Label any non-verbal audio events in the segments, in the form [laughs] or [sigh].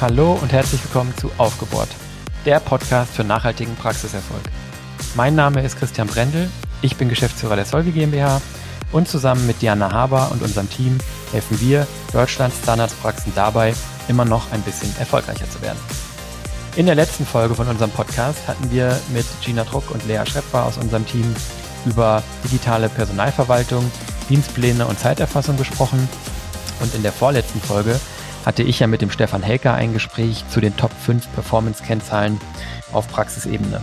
Hallo und herzlich willkommen zu Aufgebohrt, der Podcast für nachhaltigen Praxiserfolg. Mein Name ist Christian Brendel, ich bin Geschäftsführer der Solvi GmbH und zusammen mit Diana Haber und unserem Team helfen wir Deutschlands Zahnarztpraxen dabei, immer noch ein bisschen erfolgreicher zu werden. In der letzten Folge von unserem Podcast hatten wir mit Gina Druck und Lea Schrepper aus unserem Team über digitale Personalverwaltung, Dienstpläne und Zeiterfassung gesprochen. Und in der vorletzten Folge hatte ich ja mit dem Stefan Helker ein Gespräch zu den Top 5 Performance-Kennzahlen auf Praxisebene.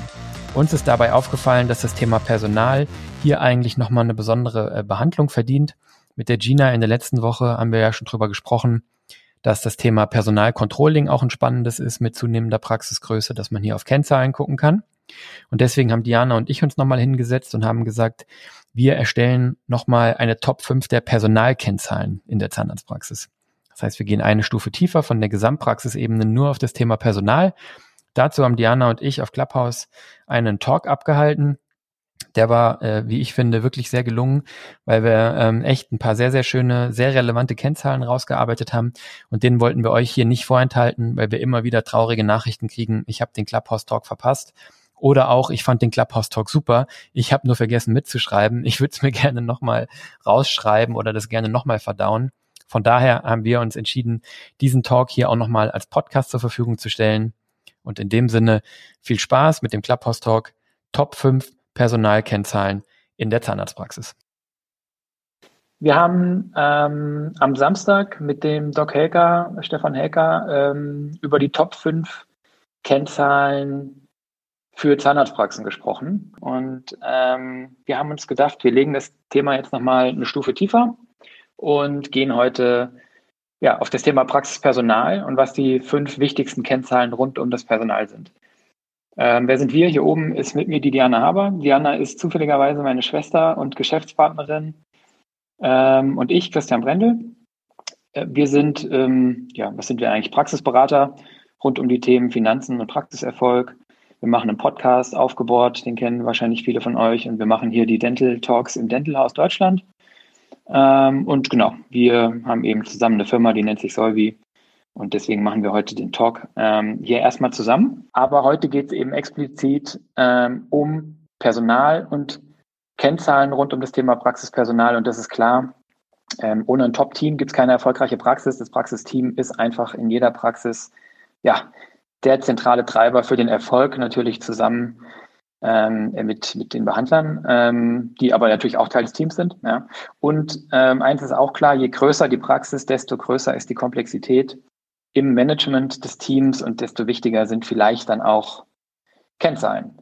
Uns ist dabei aufgefallen, dass das Thema Personal hier eigentlich nochmal eine besondere äh, Behandlung verdient. Mit der Gina in der letzten Woche haben wir ja schon drüber gesprochen, dass das Thema Personalcontrolling auch ein spannendes ist mit zunehmender Praxisgröße, dass man hier auf Kennzahlen gucken kann. Und deswegen haben Diana und ich uns nochmal hingesetzt und haben gesagt, wir erstellen nochmal eine Top 5 der Personalkennzahlen in der Zahnarztpraxis. Das heißt, wir gehen eine Stufe tiefer von der Gesamtpraxisebene nur auf das Thema Personal. Dazu haben Diana und ich auf Clubhouse einen Talk abgehalten. Der war, äh, wie ich finde, wirklich sehr gelungen, weil wir ähm, echt ein paar sehr, sehr schöne, sehr relevante Kennzahlen rausgearbeitet haben. Und den wollten wir euch hier nicht vorenthalten, weil wir immer wieder traurige Nachrichten kriegen. Ich habe den Clubhouse Talk verpasst. Oder auch, ich fand den Clubhouse Talk super. Ich habe nur vergessen mitzuschreiben. Ich würde es mir [laughs] gerne nochmal rausschreiben oder das gerne nochmal verdauen. Von daher haben wir uns entschieden, diesen Talk hier auch nochmal als Podcast zur Verfügung zu stellen. Und in dem Sinne viel Spaß mit dem Clubhouse Talk Top 5 Personalkennzahlen in der Zahnarztpraxis. Wir haben ähm, am Samstag mit dem Doc Helker, Stefan Helker, ähm, über die Top 5 Kennzahlen für Zahnarztpraxen gesprochen. Und ähm, wir haben uns gedacht, wir legen das Thema jetzt nochmal eine Stufe tiefer und gehen heute ja, auf das Thema Praxispersonal und was die fünf wichtigsten Kennzahlen rund um das Personal sind. Ähm, wer sind wir? Hier oben ist mit mir die Diana Haber. Diana ist zufälligerweise meine Schwester und Geschäftspartnerin ähm, und ich, Christian Brendel. Äh, wir sind, ähm, ja, was sind wir eigentlich? Praxisberater rund um die Themen Finanzen und Praxiserfolg. Wir machen einen Podcast aufgebohrt, den kennen wahrscheinlich viele von euch und wir machen hier die Dental Talks im Dental House Deutschland. Ähm, und genau, wir haben eben zusammen eine Firma, die nennt sich Solvi. Und deswegen machen wir heute den Talk ähm, hier erstmal zusammen. Aber heute geht es eben explizit ähm, um Personal und Kennzahlen rund um das Thema Praxispersonal. Und das ist klar, ähm, ohne ein Top-Team gibt es keine erfolgreiche Praxis. Das Praxisteam ist einfach in jeder Praxis ja, der zentrale Treiber für den Erfolg, natürlich zusammen ähm, mit, mit den Behandlern, ähm, die aber natürlich auch Teil des Teams sind. Ja. Und ähm, eins ist auch klar, je größer die Praxis, desto größer ist die Komplexität im Management des Teams und desto wichtiger sind vielleicht dann auch Kennzahlen.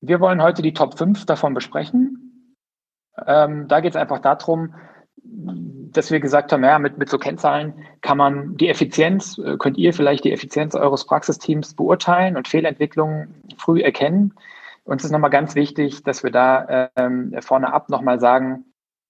Wir wollen heute die Top 5 davon besprechen. Ähm, da geht es einfach darum, dass wir gesagt haben, ja, mit, mit so Kennzahlen kann man die Effizienz, äh, könnt ihr vielleicht die Effizienz eures Praxisteams beurteilen und Fehlentwicklungen früh erkennen. Uns ist nochmal ganz wichtig, dass wir da ähm, vorne ab nochmal sagen,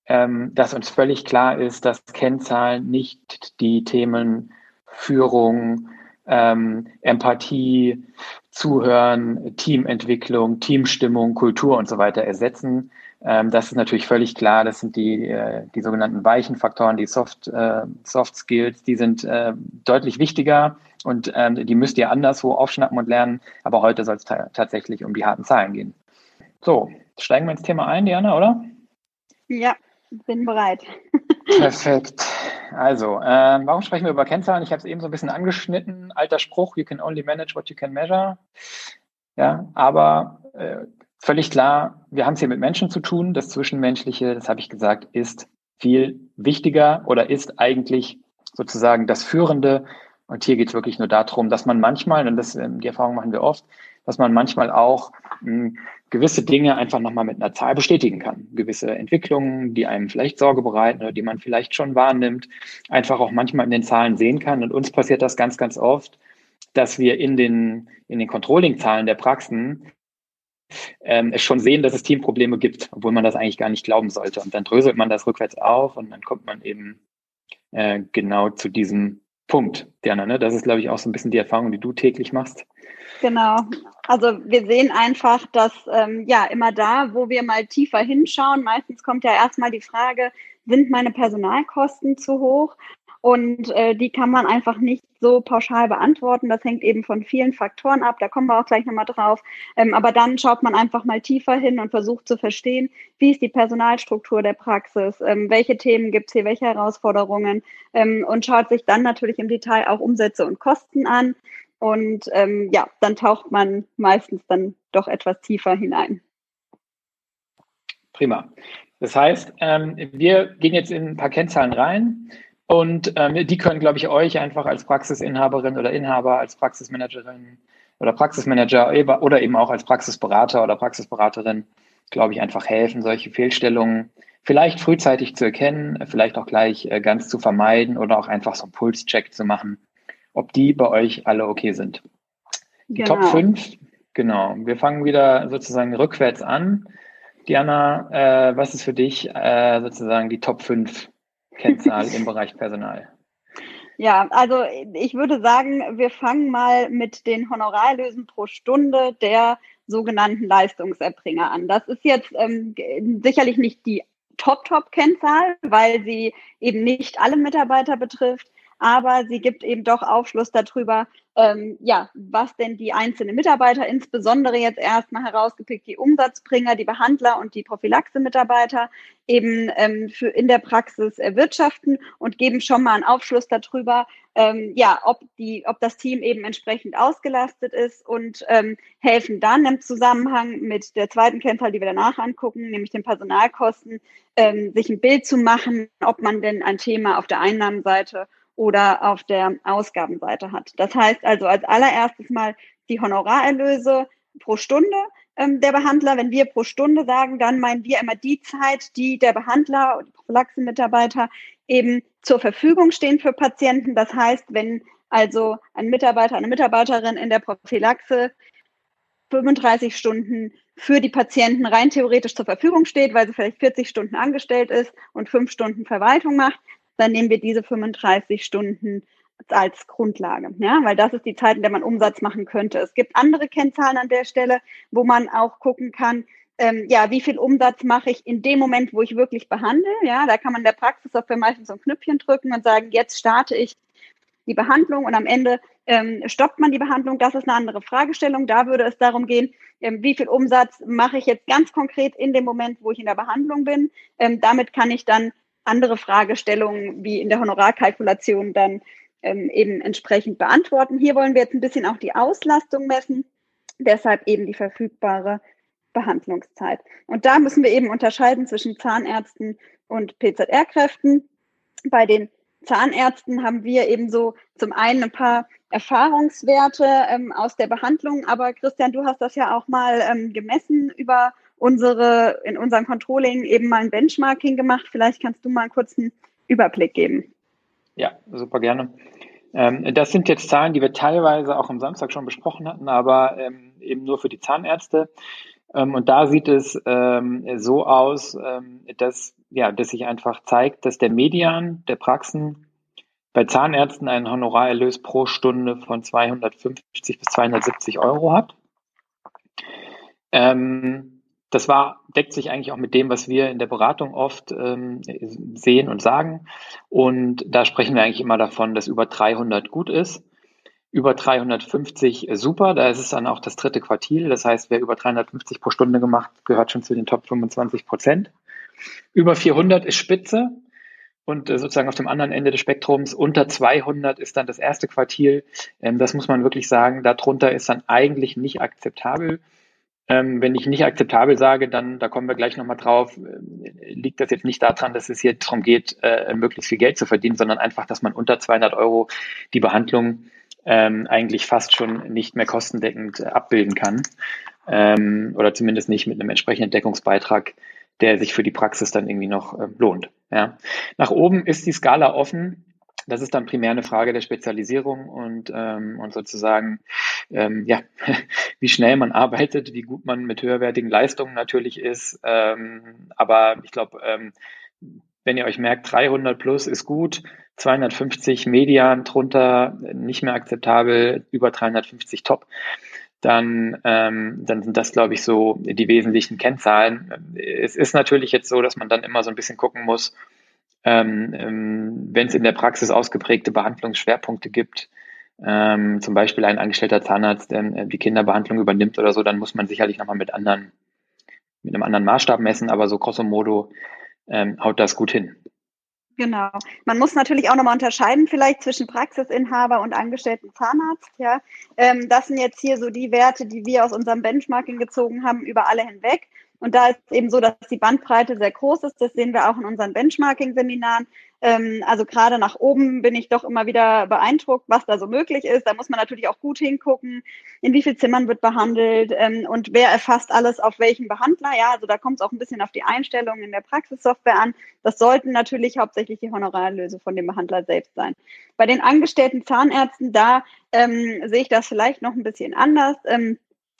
ähm, dass uns völlig klar ist, dass Kennzahlen nicht die Themen Führung, ähm, Empathie, Zuhören, Teamentwicklung, Teamstimmung, Kultur und so weiter ersetzen. Ähm, das ist natürlich völlig klar. Das sind die, äh, die sogenannten weichen Faktoren, die Soft, äh, Soft Skills, die sind äh, deutlich wichtiger und ähm, die müsst ihr anderswo aufschnappen und lernen. Aber heute soll es tatsächlich um die harten Zahlen gehen. So, steigen wir ins Thema ein, Diana, oder? Ja, bin bereit. Perfekt. Also, äh, warum sprechen wir über Kennzahlen? Ich habe es eben so ein bisschen angeschnitten. Alter Spruch, you can only manage what you can measure. Ja, aber äh, völlig klar, wir haben es hier mit Menschen zu tun. Das Zwischenmenschliche, das habe ich gesagt, ist viel wichtiger oder ist eigentlich sozusagen das Führende. Und hier geht es wirklich nur darum, dass man manchmal, und das, ähm, die Erfahrung machen wir oft, dass man manchmal auch mh, hm, gewisse Dinge einfach nochmal mit einer Zahl bestätigen kann. Gewisse Entwicklungen, die einem vielleicht Sorge bereiten oder die man vielleicht schon wahrnimmt, einfach auch manchmal in den Zahlen sehen kann. Und uns passiert das ganz, ganz oft, dass wir in den, in den Controlling-Zahlen der Praxen ähm, es schon sehen, dass es Teamprobleme gibt, obwohl man das eigentlich gar nicht glauben sollte. Und dann dröselt man das rückwärts auf und dann kommt man eben äh, genau zu diesem Punkt, Diana. Ne? Das ist, glaube ich, auch so ein bisschen die Erfahrung, die du täglich machst. Genau. Also wir sehen einfach, dass ähm, ja immer da, wo wir mal tiefer hinschauen, meistens kommt ja erstmal die Frage, sind meine Personalkosten zu hoch? Und äh, die kann man einfach nicht so pauschal beantworten. Das hängt eben von vielen Faktoren ab. Da kommen wir auch gleich nochmal drauf. Ähm, aber dann schaut man einfach mal tiefer hin und versucht zu verstehen, wie ist die Personalstruktur der Praxis, ähm, welche Themen gibt es hier, welche Herausforderungen ähm, und schaut sich dann natürlich im Detail auch Umsätze und Kosten an. Und ähm, ja, dann taucht man meistens dann doch etwas tiefer hinein. Prima. Das heißt, ähm, wir gehen jetzt in ein paar Kennzahlen rein und ähm, die können, glaube ich, euch einfach als Praxisinhaberin oder Inhaber, als Praxismanagerin oder Praxismanager oder eben auch als Praxisberater oder Praxisberaterin, glaube ich, einfach helfen, solche Fehlstellungen vielleicht frühzeitig zu erkennen, vielleicht auch gleich äh, ganz zu vermeiden oder auch einfach so einen Pulscheck zu machen, ob die bei euch alle okay sind. Die genau. Top 5, genau. Wir fangen wieder sozusagen rückwärts an. Diana, äh, was ist für dich äh, sozusagen die Top 5 Kennzahl im [laughs] Bereich Personal? Ja, also ich würde sagen, wir fangen mal mit den Honorarlösen pro Stunde der sogenannten Leistungserbringer an. Das ist jetzt ähm, sicherlich nicht die Top-Top-Kennzahl, weil sie eben nicht alle Mitarbeiter betrifft aber sie gibt eben doch Aufschluss darüber, ähm, ja, was denn die einzelnen Mitarbeiter, insbesondere jetzt erstmal herausgepickt die Umsatzbringer, die Behandler und die Prophylaxe-Mitarbeiter eben ähm, für in der Praxis erwirtschaften und geben schon mal einen Aufschluss darüber, ähm, ja, ob die, ob das Team eben entsprechend ausgelastet ist und ähm, helfen dann im Zusammenhang mit der zweiten Kennzahl, die wir danach angucken, nämlich den Personalkosten, ähm, sich ein Bild zu machen, ob man denn ein Thema auf der Einnahmenseite oder auf der Ausgabenseite hat. Das heißt also als allererstes mal die Honorarerlöse pro Stunde ähm, der Behandler. Wenn wir pro Stunde sagen, dann meinen wir immer die Zeit, die der Behandler und Prophylaxe-Mitarbeiter eben zur Verfügung stehen für Patienten. Das heißt, wenn also ein Mitarbeiter, eine Mitarbeiterin in der Prophylaxe 35 Stunden für die Patienten rein theoretisch zur Verfügung steht, weil sie vielleicht 40 Stunden angestellt ist und fünf Stunden Verwaltung macht, dann nehmen wir diese 35 Stunden als Grundlage, ja, weil das ist die Zeit, in der man Umsatz machen könnte. Es gibt andere Kennzahlen an der Stelle, wo man auch gucken kann, ähm, ja, wie viel Umsatz mache ich in dem Moment, wo ich wirklich behandle, ja, da kann man in der Praxissoftware meistens so ein Knöpfchen drücken und sagen, jetzt starte ich die Behandlung und am Ende ähm, stoppt man die Behandlung. Das ist eine andere Fragestellung. Da würde es darum gehen, ähm, wie viel Umsatz mache ich jetzt ganz konkret in dem Moment, wo ich in der Behandlung bin. Ähm, damit kann ich dann andere Fragestellungen wie in der Honorarkalkulation dann ähm, eben entsprechend beantworten. Hier wollen wir jetzt ein bisschen auch die Auslastung messen, deshalb eben die verfügbare Behandlungszeit. Und da müssen wir eben unterscheiden zwischen Zahnärzten und PZR-Kräften. Bei den Zahnärzten haben wir eben so zum einen ein paar Erfahrungswerte ähm, aus der Behandlung, aber Christian, du hast das ja auch mal ähm, gemessen über unsere, in unserem Controlling eben mal ein Benchmarking gemacht. Vielleicht kannst du mal einen kurzen Überblick geben. Ja, super gerne. Ähm, das sind jetzt Zahlen, die wir teilweise auch am Samstag schon besprochen hatten, aber ähm, eben nur für die Zahnärzte. Ähm, und da sieht es so aus, dass, ja, dass sich einfach zeigt, dass der Median der Praxen bei Zahnärzten einen Honorarerlös pro Stunde von 250 bis 270 Euro hat. Ähm, das war, deckt sich eigentlich auch mit dem, was wir in der Beratung oft ähm, sehen und sagen. Und da sprechen wir eigentlich immer davon, dass über 300 gut ist. Über 350 super, da ist es dann auch das dritte Quartil. Das heißt, wer über 350 pro Stunde gemacht, gehört schon zu den Top 25 Prozent. Über 400 ist Spitze und äh, sozusagen auf dem anderen Ende des Spektrums unter 200 ist dann das erste Quartil. Ähm, das muss man wirklich sagen. Darunter ist dann eigentlich nicht akzeptabel. Ähm, wenn ich nicht akzeptabel sage, dann, da kommen wir gleich nochmal drauf, äh, liegt das jetzt nicht daran, dass es hier darum geht, äh, möglichst viel Geld zu verdienen, sondern einfach, dass man unter 200 Euro die Behandlung ähm, eigentlich fast schon nicht mehr kostendeckend äh, abbilden kann ähm, oder zumindest nicht mit einem entsprechenden Deckungsbeitrag, der sich für die Praxis dann irgendwie noch äh, lohnt. Ja. Nach oben ist die Skala offen das ist dann primär eine Frage der Spezialisierung und, ähm, und sozusagen, ähm, ja, [laughs] wie schnell man arbeitet, wie gut man mit höherwertigen Leistungen natürlich ist. Ähm, aber ich glaube, ähm, wenn ihr euch merkt, 300 plus ist gut, 250 Median drunter nicht mehr akzeptabel, über 350 top, dann, ähm, dann sind das, glaube ich, so die wesentlichen Kennzahlen. Es ist natürlich jetzt so, dass man dann immer so ein bisschen gucken muss, ähm, ähm, wenn es in der Praxis ausgeprägte Behandlungsschwerpunkte gibt, ähm, zum Beispiel ein angestellter Zahnarzt, der äh, die Kinderbehandlung übernimmt oder so, dann muss man sicherlich nochmal mit anderen, mit einem anderen Maßstab messen, aber so grosso modo ähm, haut das gut hin. Genau. Man muss natürlich auch nochmal unterscheiden vielleicht zwischen Praxisinhaber und angestellten Zahnarzt. Ja, ähm, das sind jetzt hier so die Werte, die wir aus unserem Benchmarking gezogen haben über alle hinweg. Und da ist eben so, dass die Bandbreite sehr groß ist. Das sehen wir auch in unseren Benchmarking-Seminaren. Ähm, also gerade nach oben bin ich doch immer wieder beeindruckt, was da so möglich ist. Da muss man natürlich auch gut hingucken, in wie viel Zimmern wird behandelt ähm, und wer erfasst alles auf welchen Behandler. Ja, also da kommt es auch ein bisschen auf die Einstellungen in der Praxissoftware an. Das sollten natürlich hauptsächlich die Honorarlöse von dem Behandler selbst sein. Bei den angestellten Zahnärzten, da ähm, sehe ich das vielleicht noch ein bisschen anders. Ähm,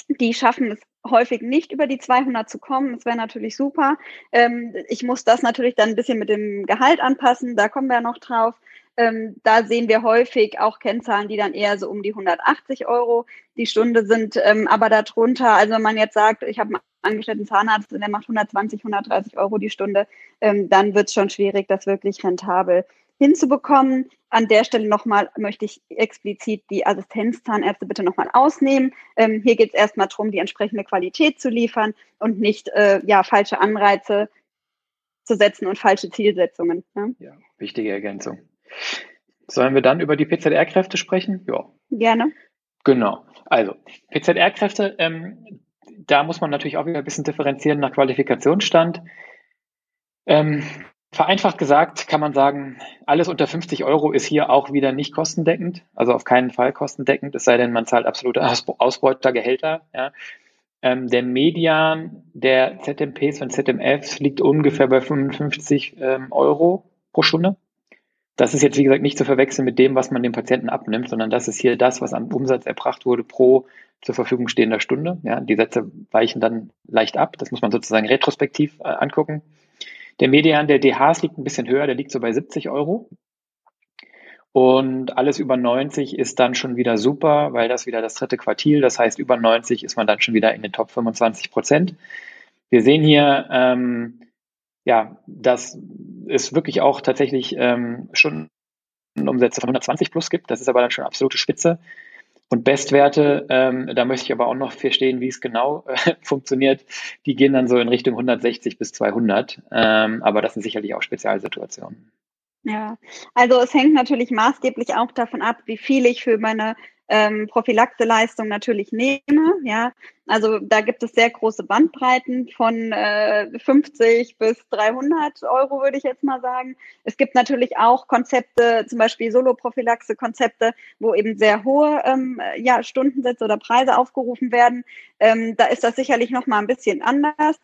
die schaffen es häufig nicht über die 200 zu kommen. Das wäre natürlich super. Ähm, ich muss das natürlich dann ein bisschen mit dem Gehalt anpassen. Da kommen wir noch drauf. Ähm, da sehen wir häufig auch Kennzahlen, die dann eher so um die 180 Euro die Stunde sind, ähm, aber darunter, also wenn man jetzt sagt, ich habe einen angestellten Zahnarzt und der macht 120, 130 Euro die Stunde, ähm, dann wird es schon schwierig, das wirklich rentabel hinzubekommen. An der Stelle nochmal möchte ich explizit die Assistenzzahnärzte bitte nochmal ausnehmen. Ähm, hier geht es erstmal darum, die entsprechende Qualität zu liefern und nicht äh, ja, falsche Anreize zu setzen und falsche Zielsetzungen. Ne? Ja, wichtige Ergänzung. Sollen wir dann über die PZR-Kräfte sprechen? Ja. Gerne. Genau. Also, PZR-Kräfte, ähm, da muss man natürlich auch wieder ein bisschen differenzieren nach Qualifikationsstand. Ähm, Vereinfacht gesagt kann man sagen, alles unter 50 Euro ist hier auch wieder nicht kostendeckend, also auf keinen Fall kostendeckend, es sei denn, man zahlt absolute Ausbeutergehälter. Ja. Ähm, der Median der ZMPs und ZMFs liegt ungefähr bei 55 ähm, Euro pro Stunde. Das ist jetzt, wie gesagt, nicht zu verwechseln mit dem, was man dem Patienten abnimmt, sondern das ist hier das, was am Umsatz erbracht wurde pro zur Verfügung stehender Stunde. Ja, die Sätze weichen dann leicht ab. Das muss man sozusagen retrospektiv äh, angucken. Der Median der DHs liegt ein bisschen höher, der liegt so bei 70 Euro. Und alles über 90 ist dann schon wieder super, weil das wieder das dritte Quartil, das heißt über 90 ist man dann schon wieder in den Top 25 Prozent. Wir sehen hier, ähm, ja, dass es wirklich auch tatsächlich ähm, schon Umsätze von 120 plus gibt. Das ist aber dann schon absolute Spitze. Und Bestwerte, ähm, da möchte ich aber auch noch verstehen, wie es genau äh, [laughs] funktioniert. Die gehen dann so in Richtung 160 bis 200. Ähm, aber das sind sicherlich auch Spezialsituationen. Ja, also es hängt natürlich maßgeblich auch davon ab, wie viel ich für meine ähm, Prophylaxeleistung natürlich nehme. Ja, also da gibt es sehr große Bandbreiten von äh, 50 bis 300 Euro, würde ich jetzt mal sagen. Es gibt natürlich auch Konzepte, zum Beispiel Soloprophylaxe-Konzepte, wo eben sehr hohe ähm, ja, Stundensätze oder Preise aufgerufen werden. Ähm, da ist das sicherlich noch mal ein bisschen anders.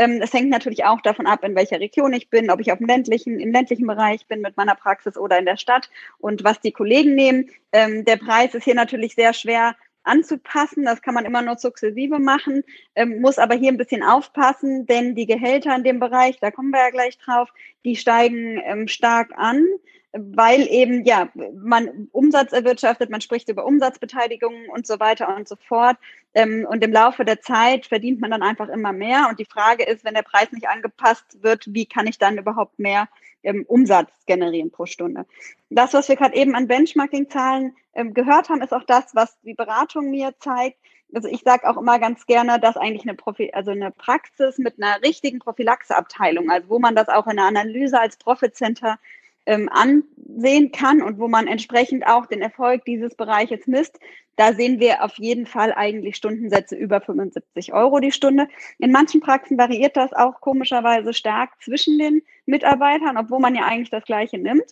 Ähm, es hängt natürlich auch davon ab, in welcher Region ich bin, ob ich auf dem ländlichen, im ländlichen Bereich bin mit meiner Praxis oder in der Stadt und was die Kollegen nehmen. Ähm, der Preis ist hier natürlich sehr schwer anzupassen. Das kann man immer nur sukzessive machen, ähm, muss aber hier ein bisschen aufpassen, denn die Gehälter in dem Bereich, da kommen wir ja gleich drauf, die steigen stark an, weil eben ja man Umsatz erwirtschaftet, man spricht über Umsatzbeteiligungen und so weiter und so fort. Ähm, und im Laufe der Zeit verdient man dann einfach immer mehr. Und die Frage ist, wenn der Preis nicht angepasst wird, wie kann ich dann überhaupt mehr ähm, Umsatz generieren pro Stunde. Das, was wir gerade eben an Benchmarking-Zahlen ähm, gehört haben, ist auch das, was die Beratung mir zeigt. Also ich sage auch immer ganz gerne, dass eigentlich eine, Profi also eine Praxis mit einer richtigen Prophylaxeabteilung, also wo man das auch in der Analyse als Profit Center ähm, ansehen kann und wo man entsprechend auch den Erfolg dieses Bereiches misst, da sehen wir auf jeden Fall eigentlich Stundensätze über 75 Euro die Stunde. In manchen Praxen variiert das auch komischerweise stark zwischen den Mitarbeitern, obwohl man ja eigentlich das Gleiche nimmt.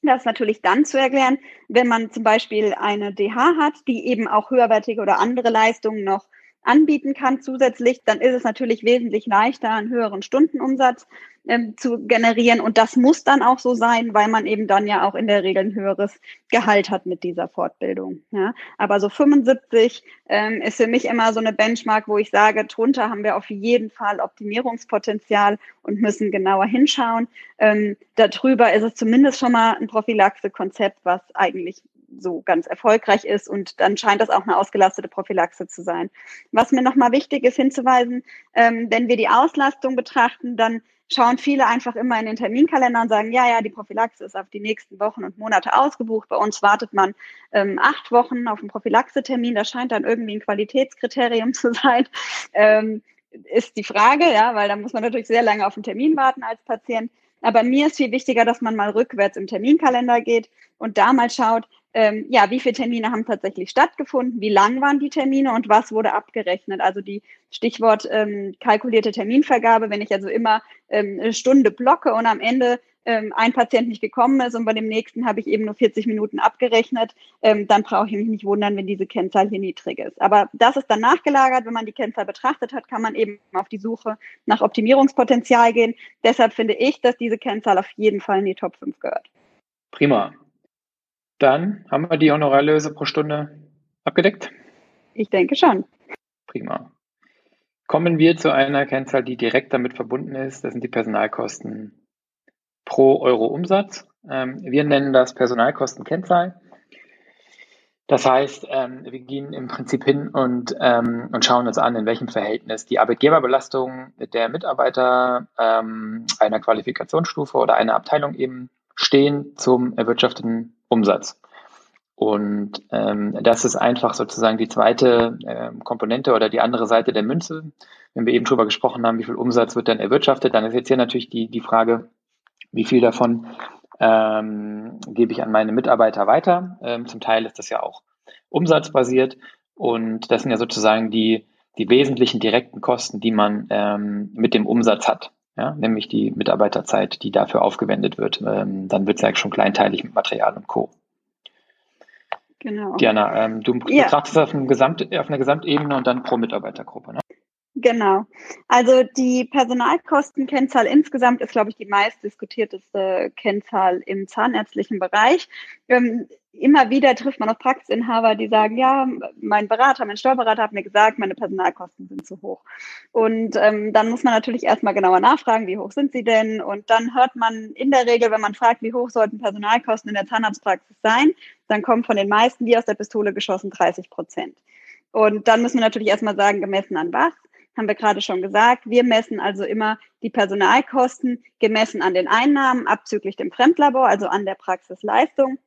Das ist natürlich dann zu erklären, wenn man zum Beispiel eine DH hat, die eben auch höherwertige oder andere Leistungen noch anbieten kann zusätzlich, dann ist es natürlich wesentlich leichter, einen höheren Stundenumsatz ähm, zu generieren. Und das muss dann auch so sein, weil man eben dann ja auch in der Regel ein höheres Gehalt hat mit dieser Fortbildung. Ja. Aber so 75 ähm, ist für mich immer so eine Benchmark, wo ich sage, drunter haben wir auf jeden Fall Optimierungspotenzial und müssen genauer hinschauen. Ähm, darüber ist es zumindest schon mal ein Prophylaxe-Konzept, was eigentlich so ganz erfolgreich ist und dann scheint das auch eine ausgelastete Prophylaxe zu sein. Was mir nochmal wichtig ist hinzuweisen, ähm, wenn wir die Auslastung betrachten, dann schauen viele einfach immer in den Terminkalender und sagen, ja, ja, die Prophylaxe ist auf die nächsten Wochen und Monate ausgebucht. Bei uns wartet man ähm, acht Wochen auf einen Prophylaxe-Termin. Das scheint dann irgendwie ein Qualitätskriterium [laughs] zu sein. Ähm, ist die Frage, ja, weil da muss man natürlich sehr lange auf den Termin warten als Patient. Aber mir ist viel wichtiger, dass man mal rückwärts im Terminkalender geht und da mal schaut, ähm, ja, wie viele Termine haben tatsächlich stattgefunden, wie lang waren die Termine und was wurde abgerechnet. Also die Stichwort ähm, kalkulierte Terminvergabe, wenn ich also immer ähm, eine Stunde blocke und am Ende ähm, ein Patient nicht gekommen ist und bei dem nächsten habe ich eben nur 40 Minuten abgerechnet, ähm, dann brauche ich mich nicht wundern, wenn diese Kennzahl hier niedrig ist. Aber das ist dann nachgelagert. Wenn man die Kennzahl betrachtet hat, kann man eben auf die Suche nach Optimierungspotenzial gehen. Deshalb finde ich, dass diese Kennzahl auf jeden Fall in die Top 5 gehört. Prima. Dann haben wir die Honorarlöse pro Stunde abgedeckt? Ich denke schon. Prima. Kommen wir zu einer Kennzahl, die direkt damit verbunden ist. Das sind die Personalkosten pro Euro Umsatz. Ähm, wir nennen das Personalkostenkennzahl. Das heißt, ähm, wir gehen im Prinzip hin und, ähm, und schauen uns an, in welchem Verhältnis die Arbeitgeberbelastung der Mitarbeiter einer Qualifikationsstufe oder einer Abteilung eben stehen zum erwirtschafteten Umsatz. Und ähm, das ist einfach sozusagen die zweite ähm, Komponente oder die andere Seite der Münze. Wenn wir eben drüber gesprochen haben, wie viel Umsatz wird dann erwirtschaftet, dann ist jetzt hier natürlich die, die Frage, wie viel davon ähm, gebe ich an meine Mitarbeiter weiter. Ähm, zum Teil ist das ja auch umsatzbasiert und das sind ja sozusagen die, die wesentlichen direkten Kosten, die man ähm, mit dem Umsatz hat ja, nämlich die Mitarbeiterzeit, die dafür aufgewendet wird. Ähm, dann wird es ja schon kleinteilig mit Material und Co. Genau. Diana, ähm, du ja. betrachtest auf, einem Gesamt, auf einer Gesamtebene und dann pro Mitarbeitergruppe. Ne? Genau. Also die Personalkostenkennzahl insgesamt ist, glaube ich, die meist diskutierteste Kennzahl im zahnärztlichen Bereich. Ähm, immer wieder trifft man auf Praxisinhaber, die sagen, ja, mein Berater, mein Steuerberater hat mir gesagt, meine Personalkosten sind zu hoch. Und ähm, dann muss man natürlich erstmal genauer nachfragen, wie hoch sind sie denn? Und dann hört man in der Regel, wenn man fragt, wie hoch sollten Personalkosten in der Zahnarztpraxis sein, dann kommen von den meisten, die aus der Pistole geschossen, 30 Prozent. Und dann müssen wir natürlich erstmal sagen, gemessen an was? haben wir gerade schon gesagt. Wir messen also immer die Personalkosten gemessen an den Einnahmen abzüglich dem Fremdlabor, also an der Praxisleistung.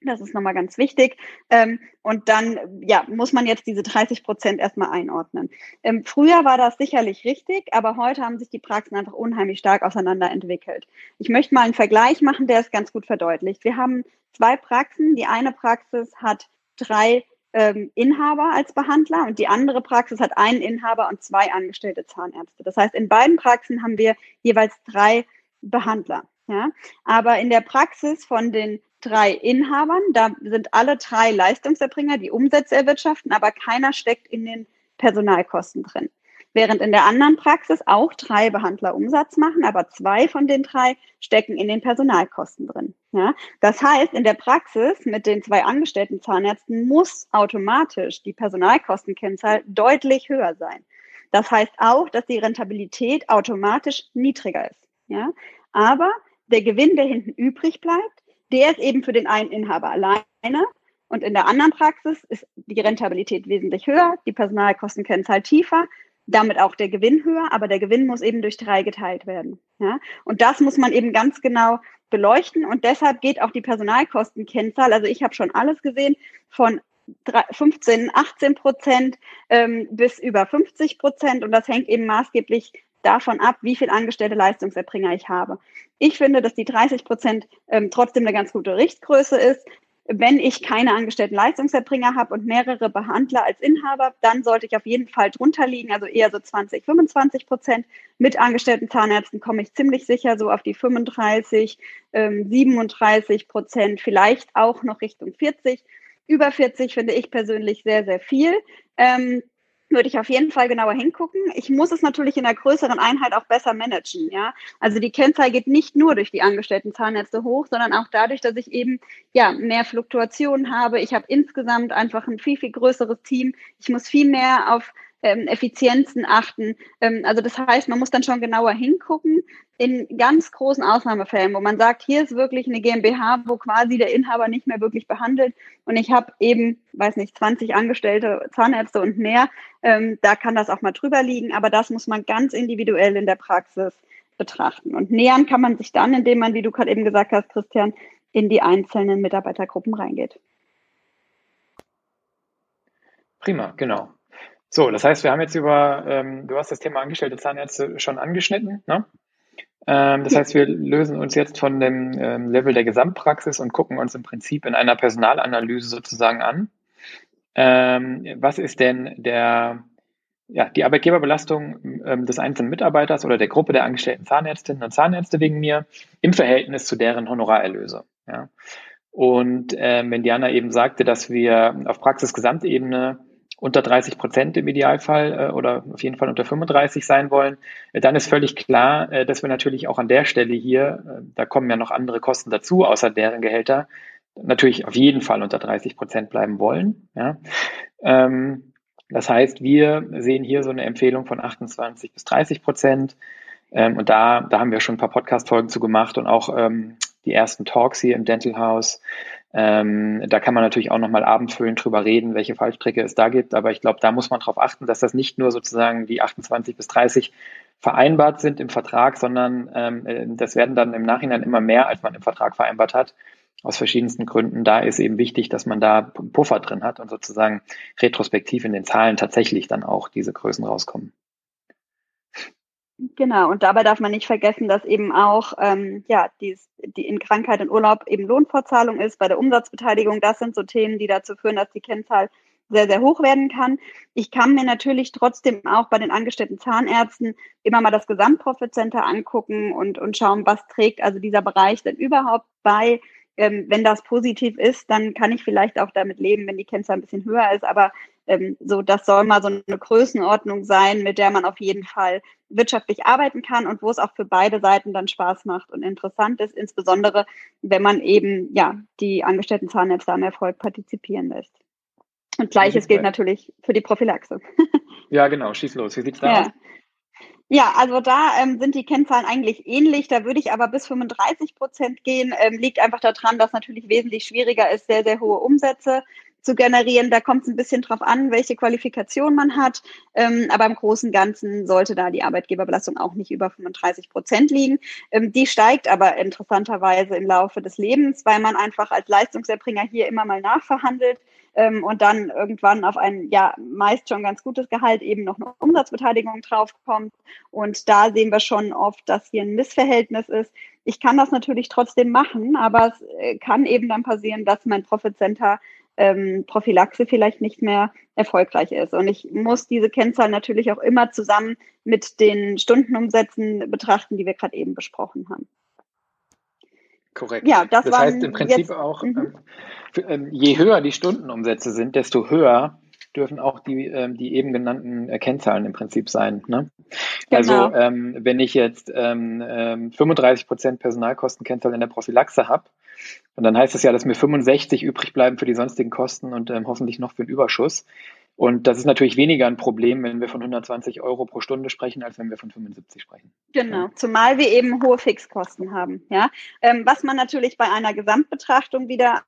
Das ist nochmal ganz wichtig. Ähm, und dann ja, muss man jetzt diese 30 Prozent erstmal einordnen. Ähm, früher war das sicherlich richtig, aber heute haben sich die Praxen einfach unheimlich stark auseinanderentwickelt. Ich möchte mal einen Vergleich machen, der es ganz gut verdeutlicht. Wir haben zwei Praxen. Die eine Praxis hat drei ähm, Inhaber als Behandler und die andere Praxis hat einen Inhaber und zwei angestellte Zahnärzte. Das heißt, in beiden Praxen haben wir jeweils drei Behandler. Ja? Aber in der Praxis von den drei Inhabern, da sind alle drei Leistungserbringer, die Umsätze erwirtschaften, aber keiner steckt in den Personalkosten drin während in der anderen Praxis auch drei Behandler Umsatz machen, aber zwei von den drei stecken in den Personalkosten drin. Ja? Das heißt, in der Praxis mit den zwei angestellten Zahnärzten muss automatisch die Personalkostenkennzahl deutlich höher sein. Das heißt auch, dass die Rentabilität automatisch niedriger ist. Ja? Aber der Gewinn, der hinten übrig bleibt, der ist eben für den einen Inhaber alleine. Und in der anderen Praxis ist die Rentabilität wesentlich höher, die Personalkostenkennzahl tiefer damit auch der Gewinn höher, aber der Gewinn muss eben durch drei geteilt werden. Ja? Und das muss man eben ganz genau beleuchten und deshalb geht auch die Personalkostenkennzahl, also ich habe schon alles gesehen, von 15, 18 Prozent ähm, bis über 50 Prozent und das hängt eben maßgeblich davon ab, wie viel angestellte Leistungserbringer ich habe. Ich finde, dass die 30 Prozent ähm, trotzdem eine ganz gute Richtgröße ist wenn ich keine angestellten Leistungserbringer habe und mehrere Behandler als Inhaber, dann sollte ich auf jeden Fall drunter liegen, also eher so 20, 25 Prozent. Mit angestellten Zahnärzten komme ich ziemlich sicher so auf die 35, ähm, 37 Prozent, vielleicht auch noch Richtung 40. Über 40 finde ich persönlich sehr, sehr viel. Ähm, würde ich auf jeden Fall genauer hingucken. Ich muss es natürlich in der größeren Einheit auch besser managen. Ja, also die Kennzahl geht nicht nur durch die angestellten Zahnärzte hoch, sondern auch dadurch, dass ich eben ja mehr Fluktuationen habe. Ich habe insgesamt einfach ein viel viel größeres Team. Ich muss viel mehr auf ähm, Effizienzen achten. Ähm, also das heißt, man muss dann schon genauer hingucken in ganz großen Ausnahmefällen, wo man sagt, hier ist wirklich eine GmbH, wo quasi der Inhaber nicht mehr wirklich behandelt und ich habe eben, weiß nicht, 20 Angestellte, Zahnärzte und mehr, ähm, da kann das auch mal drüber liegen, aber das muss man ganz individuell in der Praxis betrachten. Und nähern kann man sich dann, indem man, wie du gerade eben gesagt hast, Christian, in die einzelnen Mitarbeitergruppen reingeht. Prima, genau. So, das heißt, wir haben jetzt über, ähm, du hast das Thema angestellte Zahnärzte schon angeschnitten. Ne? Ähm, das heißt, wir lösen uns jetzt von dem ähm, Level der Gesamtpraxis und gucken uns im Prinzip in einer Personalanalyse sozusagen an. Ähm, was ist denn der, ja, die Arbeitgeberbelastung ähm, des einzelnen Mitarbeiters oder der Gruppe der angestellten Zahnärztinnen und Zahnärzte wegen mir im Verhältnis zu deren Honorarerlöse? Ja? Und ähm, wenn Diana eben sagte, dass wir auf Praxisgesamtebene unter 30 Prozent im Idealfall äh, oder auf jeden Fall unter 35 sein wollen, äh, dann ist völlig klar, äh, dass wir natürlich auch an der Stelle hier, äh, da kommen ja noch andere Kosten dazu, außer deren Gehälter, natürlich auf jeden Fall unter 30 Prozent bleiben wollen. Ja. Ähm, das heißt, wir sehen hier so eine Empfehlung von 28 bis 30 Prozent. Ähm, und da, da haben wir schon ein paar Podcast-Folgen zu gemacht und auch ähm, die ersten Talks hier im Dental House. Ähm, da kann man natürlich auch nochmal abendfüllend drüber reden, welche Fallstrecke es da gibt. Aber ich glaube, da muss man darauf achten, dass das nicht nur sozusagen die 28 bis 30 vereinbart sind im Vertrag, sondern ähm, äh, das werden dann im Nachhinein immer mehr, als man im Vertrag vereinbart hat. Aus verschiedensten Gründen. Da ist eben wichtig, dass man da Puffer drin hat und sozusagen retrospektiv in den Zahlen tatsächlich dann auch diese Größen rauskommen. Genau, und dabei darf man nicht vergessen, dass eben auch ähm, ja, dies, die in Krankheit und Urlaub eben Lohnfortzahlung ist, bei der Umsatzbeteiligung. Das sind so Themen, die dazu führen, dass die Kennzahl sehr, sehr hoch werden kann. Ich kann mir natürlich trotzdem auch bei den angestellten Zahnärzten immer mal das Gesamtprofit Center angucken und, und schauen, was trägt also dieser Bereich denn überhaupt bei. Ähm, wenn das positiv ist, dann kann ich vielleicht auch damit leben, wenn die Kennzahl ein bisschen höher ist. Aber ähm, so, das soll mal so eine Größenordnung sein, mit der man auf jeden Fall wirtschaftlich arbeiten kann und wo es auch für beide Seiten dann Spaß macht und interessant ist, insbesondere wenn man eben ja die angestellten Zahnärzte am Erfolg partizipieren lässt. Und gleiches gilt natürlich für die Prophylaxe. [laughs] Ja, genau, schieß los. Wie sieht's da ja. aus? Ja, also da ähm, sind die Kennzahlen eigentlich ähnlich. Da würde ich aber bis 35 Prozent gehen. Ähm, liegt einfach daran, dass natürlich wesentlich schwieriger ist, sehr, sehr hohe Umsätze zu generieren. Da kommt es ein bisschen drauf an, welche Qualifikation man hat. Ähm, aber im Großen und Ganzen sollte da die Arbeitgeberbelastung auch nicht über 35 Prozent liegen. Ähm, die steigt aber interessanterweise im Laufe des Lebens, weil man einfach als Leistungserbringer hier immer mal nachverhandelt ähm, und dann irgendwann auf ein ja meist schon ganz gutes Gehalt eben noch eine Umsatzbeteiligung draufkommt. Und da sehen wir schon oft, dass hier ein Missverhältnis ist. Ich kann das natürlich trotzdem machen, aber es äh, kann eben dann passieren, dass mein Profit Center ähm, Prophylaxe vielleicht nicht mehr erfolgreich ist. Und ich muss diese Kennzahl natürlich auch immer zusammen mit den Stundenumsätzen betrachten, die wir gerade eben besprochen haben. Korrekt. Ja, das, das heißt im Prinzip jetzt, auch, mhm. ähm, je höher die Stundenumsätze sind, desto höher dürfen auch die, ähm, die eben genannten äh, Kennzahlen im Prinzip sein. Ne? Also, genau. Also ähm, wenn ich jetzt ähm, 35 ähm, Prozent Personalkostenkennzahl in der Prophylaxe habe, und dann heißt es ja, dass mir 65 übrig bleiben für die sonstigen Kosten und ähm, hoffentlich noch für den Überschuss. Und das ist natürlich weniger ein Problem, wenn wir von 120 Euro pro Stunde sprechen, als wenn wir von 75 sprechen. Genau, zumal wir eben hohe Fixkosten haben. Ja, ähm, was man natürlich bei einer Gesamtbetrachtung wieder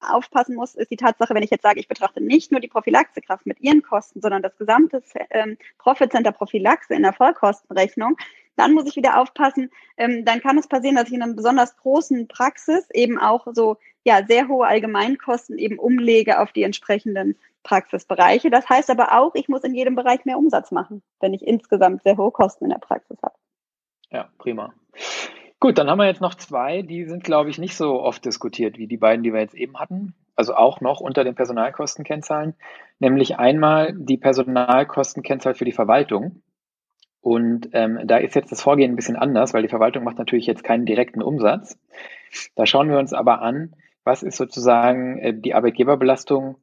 aufpassen muss, ist die Tatsache, wenn ich jetzt sage, ich betrachte nicht nur die Prophylaxekraft mit ihren Kosten, sondern das gesamte ähm, Profit Center Prophylaxe in der Vollkostenrechnung, dann muss ich wieder aufpassen, ähm, dann kann es passieren, dass ich in einer besonders großen Praxis eben auch so ja sehr hohe Allgemeinkosten eben umlege auf die entsprechenden Praxisbereiche. Das heißt aber auch, ich muss in jedem Bereich mehr Umsatz machen, wenn ich insgesamt sehr hohe Kosten in der Praxis habe. Ja, prima. Gut, dann haben wir jetzt noch zwei, die sind, glaube ich, nicht so oft diskutiert wie die beiden, die wir jetzt eben hatten. Also auch noch unter den Personalkostenkennzahlen. Nämlich einmal die Personalkostenkennzahl für die Verwaltung. Und ähm, da ist jetzt das Vorgehen ein bisschen anders, weil die Verwaltung macht natürlich jetzt keinen direkten Umsatz. Da schauen wir uns aber an, was ist sozusagen äh, die Arbeitgeberbelastung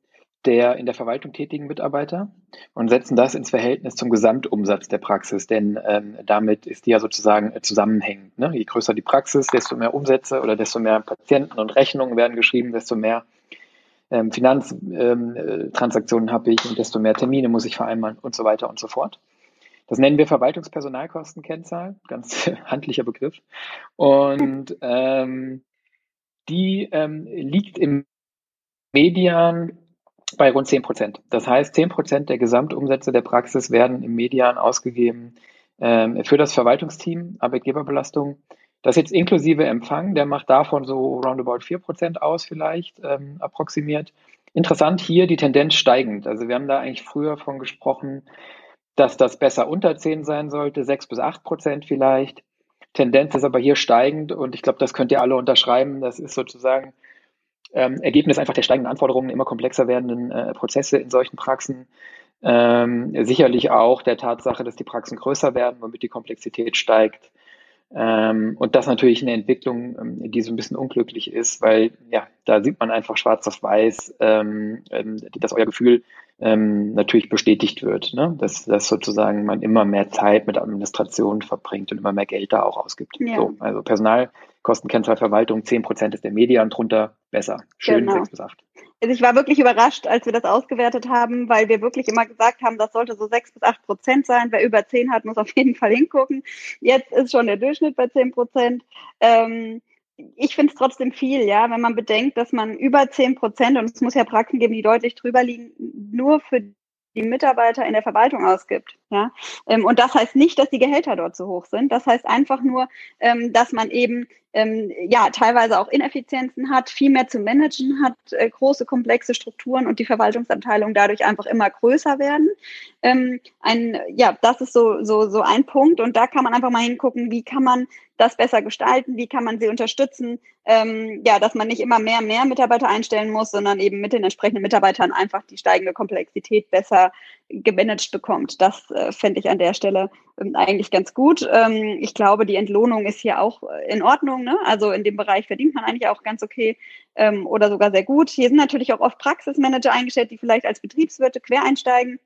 der in der Verwaltung tätigen Mitarbeiter und setzen das ins Verhältnis zum Gesamtumsatz der Praxis, denn ähm, damit ist die ja sozusagen äh, zusammenhängend. Ne? Je größer die Praxis, desto mehr Umsätze oder desto mehr Patienten und Rechnungen werden geschrieben, desto mehr ähm, Finanztransaktionen ähm, äh, habe ich und desto mehr Termine muss ich vereinbaren und so weiter und so fort. Das nennen wir Verwaltungspersonalkostenkennzahl, ganz [laughs] handlicher Begriff. Und ähm, die ähm, liegt im Median bei rund 10 Prozent. Das heißt, 10 Prozent der Gesamtumsätze der Praxis werden im Median ausgegeben ähm, für das Verwaltungsteam, Arbeitgeberbelastung. Das jetzt inklusive Empfang, der macht davon so roundabout 4 Prozent aus vielleicht, ähm, approximiert. Interessant hier die Tendenz steigend. Also wir haben da eigentlich früher von gesprochen, dass das besser unter 10 sein sollte, 6 bis 8 Prozent vielleicht. Tendenz ist aber hier steigend und ich glaube, das könnt ihr alle unterschreiben. Das ist sozusagen ähm, Ergebnis einfach der steigenden Anforderungen, immer komplexer werdenden äh, Prozesse in solchen Praxen. Ähm, sicherlich auch der Tatsache, dass die Praxen größer werden, womit die Komplexität steigt. Ähm, und das natürlich eine Entwicklung, ähm, die so ein bisschen unglücklich ist, weil ja, da sieht man einfach schwarz auf weiß, ähm, ähm dass euer Gefühl ähm, natürlich bestätigt wird, ne? dass, dass sozusagen man immer mehr Zeit mit Administration verbringt und immer mehr Geld da auch ausgibt. Ja. So, also Personalkostenkennzahlverwaltung, 10 Prozent ist der Median drunter, besser. Schön genau. 6 bis 8. Also ich war wirklich überrascht, als wir das ausgewertet haben, weil wir wirklich immer gesagt haben, das sollte so 6 bis 8 Prozent sein. Wer über 10 hat, muss auf jeden Fall hingucken. Jetzt ist schon der Durchschnitt bei 10 Prozent. Ähm, ich finde es trotzdem viel, ja, wenn man bedenkt, dass man über 10 Prozent, und es muss ja Praxen geben, die deutlich drüber liegen, nur für die Mitarbeiter in der Verwaltung ausgibt. Ja? Ähm, und das heißt nicht, dass die Gehälter dort zu hoch sind. Das heißt einfach nur, ähm, dass man eben ähm, ja teilweise auch Ineffizienzen hat, viel mehr zu managen hat, äh, große komplexe Strukturen und die Verwaltungsabteilungen dadurch einfach immer größer werden. Ein, ja, das ist so, so, so ein Punkt. Und da kann man einfach mal hingucken, wie kann man das besser gestalten, wie kann man sie unterstützen, ähm, ja, dass man nicht immer mehr, mehr Mitarbeiter einstellen muss, sondern eben mit den entsprechenden Mitarbeitern einfach die steigende Komplexität besser gemanagt bekommt. Das äh, fände ich an der Stelle ähm, eigentlich ganz gut. Ähm, ich glaube, die Entlohnung ist hier auch äh, in Ordnung. Ne? Also in dem Bereich verdient man eigentlich auch ganz okay ähm, oder sogar sehr gut. Hier sind natürlich auch oft Praxismanager eingestellt, die vielleicht als Betriebswirte quer einsteigen.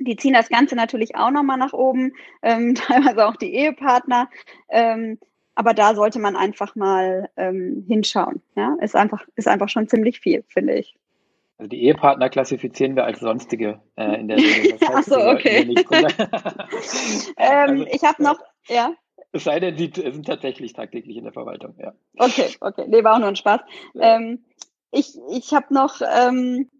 Die ziehen das Ganze natürlich auch nochmal nach oben, ähm, [laughs] teilweise auch die Ehepartner. Ähm, aber da sollte man einfach mal ähm, hinschauen. Ja, ist einfach, ist einfach schon ziemlich viel, finde ich. Also die Ehepartner klassifizieren wir als sonstige äh, in der Regel. [laughs] Das heißt, Ach so, okay. [laughs] [laughs] ähm, also, ich habe noch, ja. Es sei denn, die sind tatsächlich tagtäglich in der Verwaltung, ja. Okay, okay. Nee, war auch nur ein Spaß. Ja. Ähm, ich ich habe noch ähm,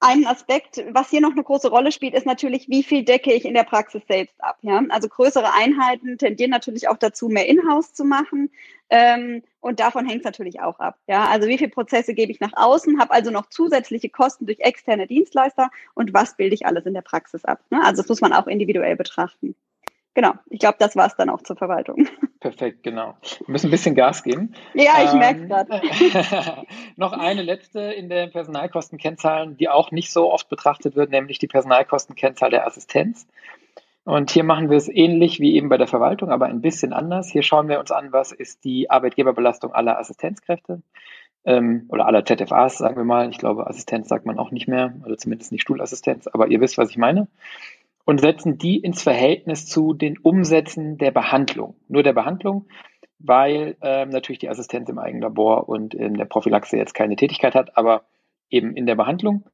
ein Aspekt, was hier noch eine große Rolle spielt, ist natürlich, wie viel decke ich in der Praxis selbst ab. Ja? Also größere Einheiten tendieren natürlich auch dazu, mehr Inhouse zu machen. Ähm, und davon hängt es natürlich auch ab. Ja? Also wie viele Prozesse gebe ich nach außen, habe also noch zusätzliche Kosten durch externe Dienstleister und was bilde ich alles in der Praxis ab. Ne? Also das muss man auch individuell betrachten genau, ich glaube, das war es dann auch zur Verwaltung. [laughs] Perfekt, genau. Wir müssen ein bisschen Gas geben. Ja, ich ähm, merke gerade. [laughs] noch eine letzte in den Personalkostenkennzahlen, die auch nicht so oft betrachtet wird, nämlich die Personalkostenkennzahl der Assistenz. Und hier machen wir es ähnlich wie eben bei der Verwaltung, aber ein bisschen anders. Hier schauen wir uns an, was ist die Arbeitgeberbelastung aller Assistenzkräfte ähm, oder aller ZFAs, sagen wir mal. Ich glaube, Assistenz sagt man auch nicht mehr, oder zumindest nicht Stuhlassistenz, aber ihr wisst, was ich meine und setzen die ins Verhältnis zu den Umsätzen der Behandlung. Nur der Behandlung, weil ähm, natürlich die Assistenz im eigenen Labor und in der Prophylaxe jetzt keine Tätigkeit hat, aber eben in der Behandlung.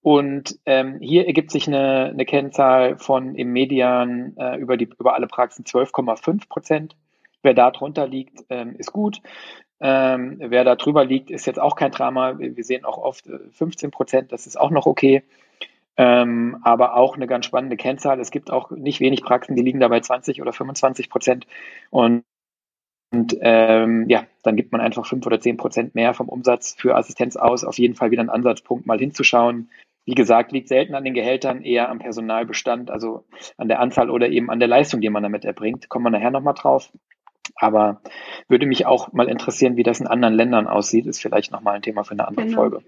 Und ähm, hier ergibt sich eine, eine Kennzahl von im Median äh, über, die, über alle Praxen 12,5 Prozent. Wer da drunter liegt, ähm, ist gut. Ähm, wer da drüber liegt, ist jetzt auch kein Drama. Wir sehen auch oft 15 äh, Prozent, das ist auch noch okay. Ähm, aber auch eine ganz spannende Kennzahl. Es gibt auch nicht wenig Praxen, die liegen da bei 20 oder 25 Prozent. Und, und ähm, ja, dann gibt man einfach 5 oder 10 Prozent mehr vom Umsatz für Assistenz aus. Auf jeden Fall wieder ein Ansatzpunkt, mal hinzuschauen. Wie gesagt, liegt selten an den Gehältern, eher am Personalbestand, also an der Anzahl oder eben an der Leistung, die man damit erbringt. Kommen wir nachher nochmal drauf. Aber würde mich auch mal interessieren, wie das in anderen Ländern aussieht. Ist vielleicht nochmal ein Thema für eine andere genau. Folge.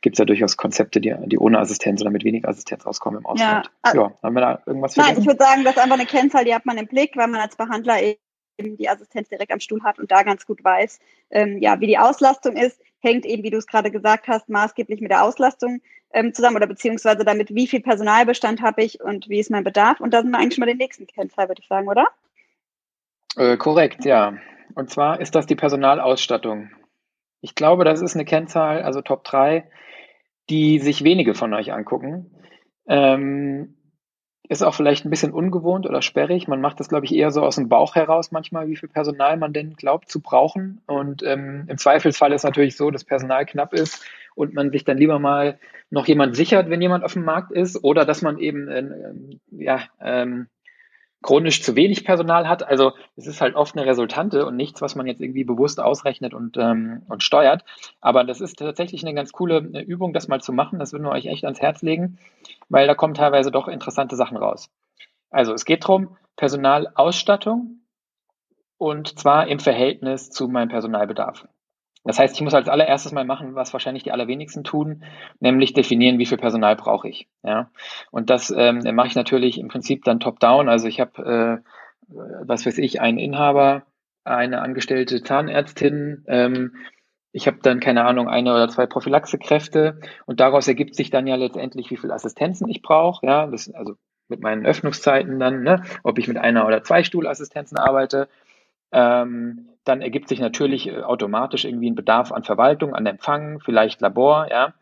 Gibt es ja durchaus Konzepte, die, die ohne Assistenz oder mit wenig Assistenz auskommen im Ausland. Ja, ja haben wir da irgendwas Nein, ich würde sagen, das ist einfach eine Kennzahl, die hat man im Blick, weil man als Behandler eben die Assistenz direkt am Stuhl hat und da ganz gut weiß, ähm, ja, wie die Auslastung ist. hängt eben, wie du es gerade gesagt hast, maßgeblich mit der Auslastung ähm, zusammen oder beziehungsweise damit, wie viel Personalbestand habe ich und wie ist mein Bedarf. Und da sind wir eigentlich schon mal den nächsten Kennzahl, würde ich sagen, oder? Äh, korrekt, ja. Und zwar ist das die Personalausstattung. Ich glaube, das ist eine Kennzahl, also Top 3, die sich wenige von euch angucken. Ähm, ist auch vielleicht ein bisschen ungewohnt oder sperrig. Man macht das, glaube ich, eher so aus dem Bauch heraus manchmal, wie viel Personal man denn glaubt zu brauchen. Und ähm, im Zweifelsfall ist natürlich so, dass Personal knapp ist und man sich dann lieber mal noch jemand sichert, wenn jemand auf dem Markt ist, oder dass man eben äh, ja, ähm, chronisch zu wenig Personal hat. Also es ist halt oft eine Resultante und nichts, was man jetzt irgendwie bewusst ausrechnet und, ähm, und steuert. Aber das ist tatsächlich eine ganz coole äh, Übung, das mal zu machen. Das würden wir euch echt ans Herz legen, weil da kommen teilweise doch interessante Sachen raus. Also es geht darum, Personalausstattung und zwar im Verhältnis zu meinem Personalbedarf. Das heißt, ich muss als allererstes mal machen, was wahrscheinlich die allerwenigsten tun, nämlich definieren, wie viel Personal brauche ich. Ja, und das ähm, mache ich natürlich im Prinzip dann top-down. Also ich habe, äh, was weiß ich, einen Inhaber, eine angestellte Zahnärztin. Ähm, ich habe dann keine Ahnung eine oder zwei Prophylaxekräfte und daraus ergibt sich dann ja letztendlich, wie viel Assistenzen ich brauche. Ja, das also mit meinen Öffnungszeiten dann, ne, ob ich mit einer oder zwei Stuhlassistenzen arbeite. Ähm, dann ergibt sich natürlich äh, automatisch irgendwie ein Bedarf an Verwaltung, an Empfang, vielleicht Labor, ja.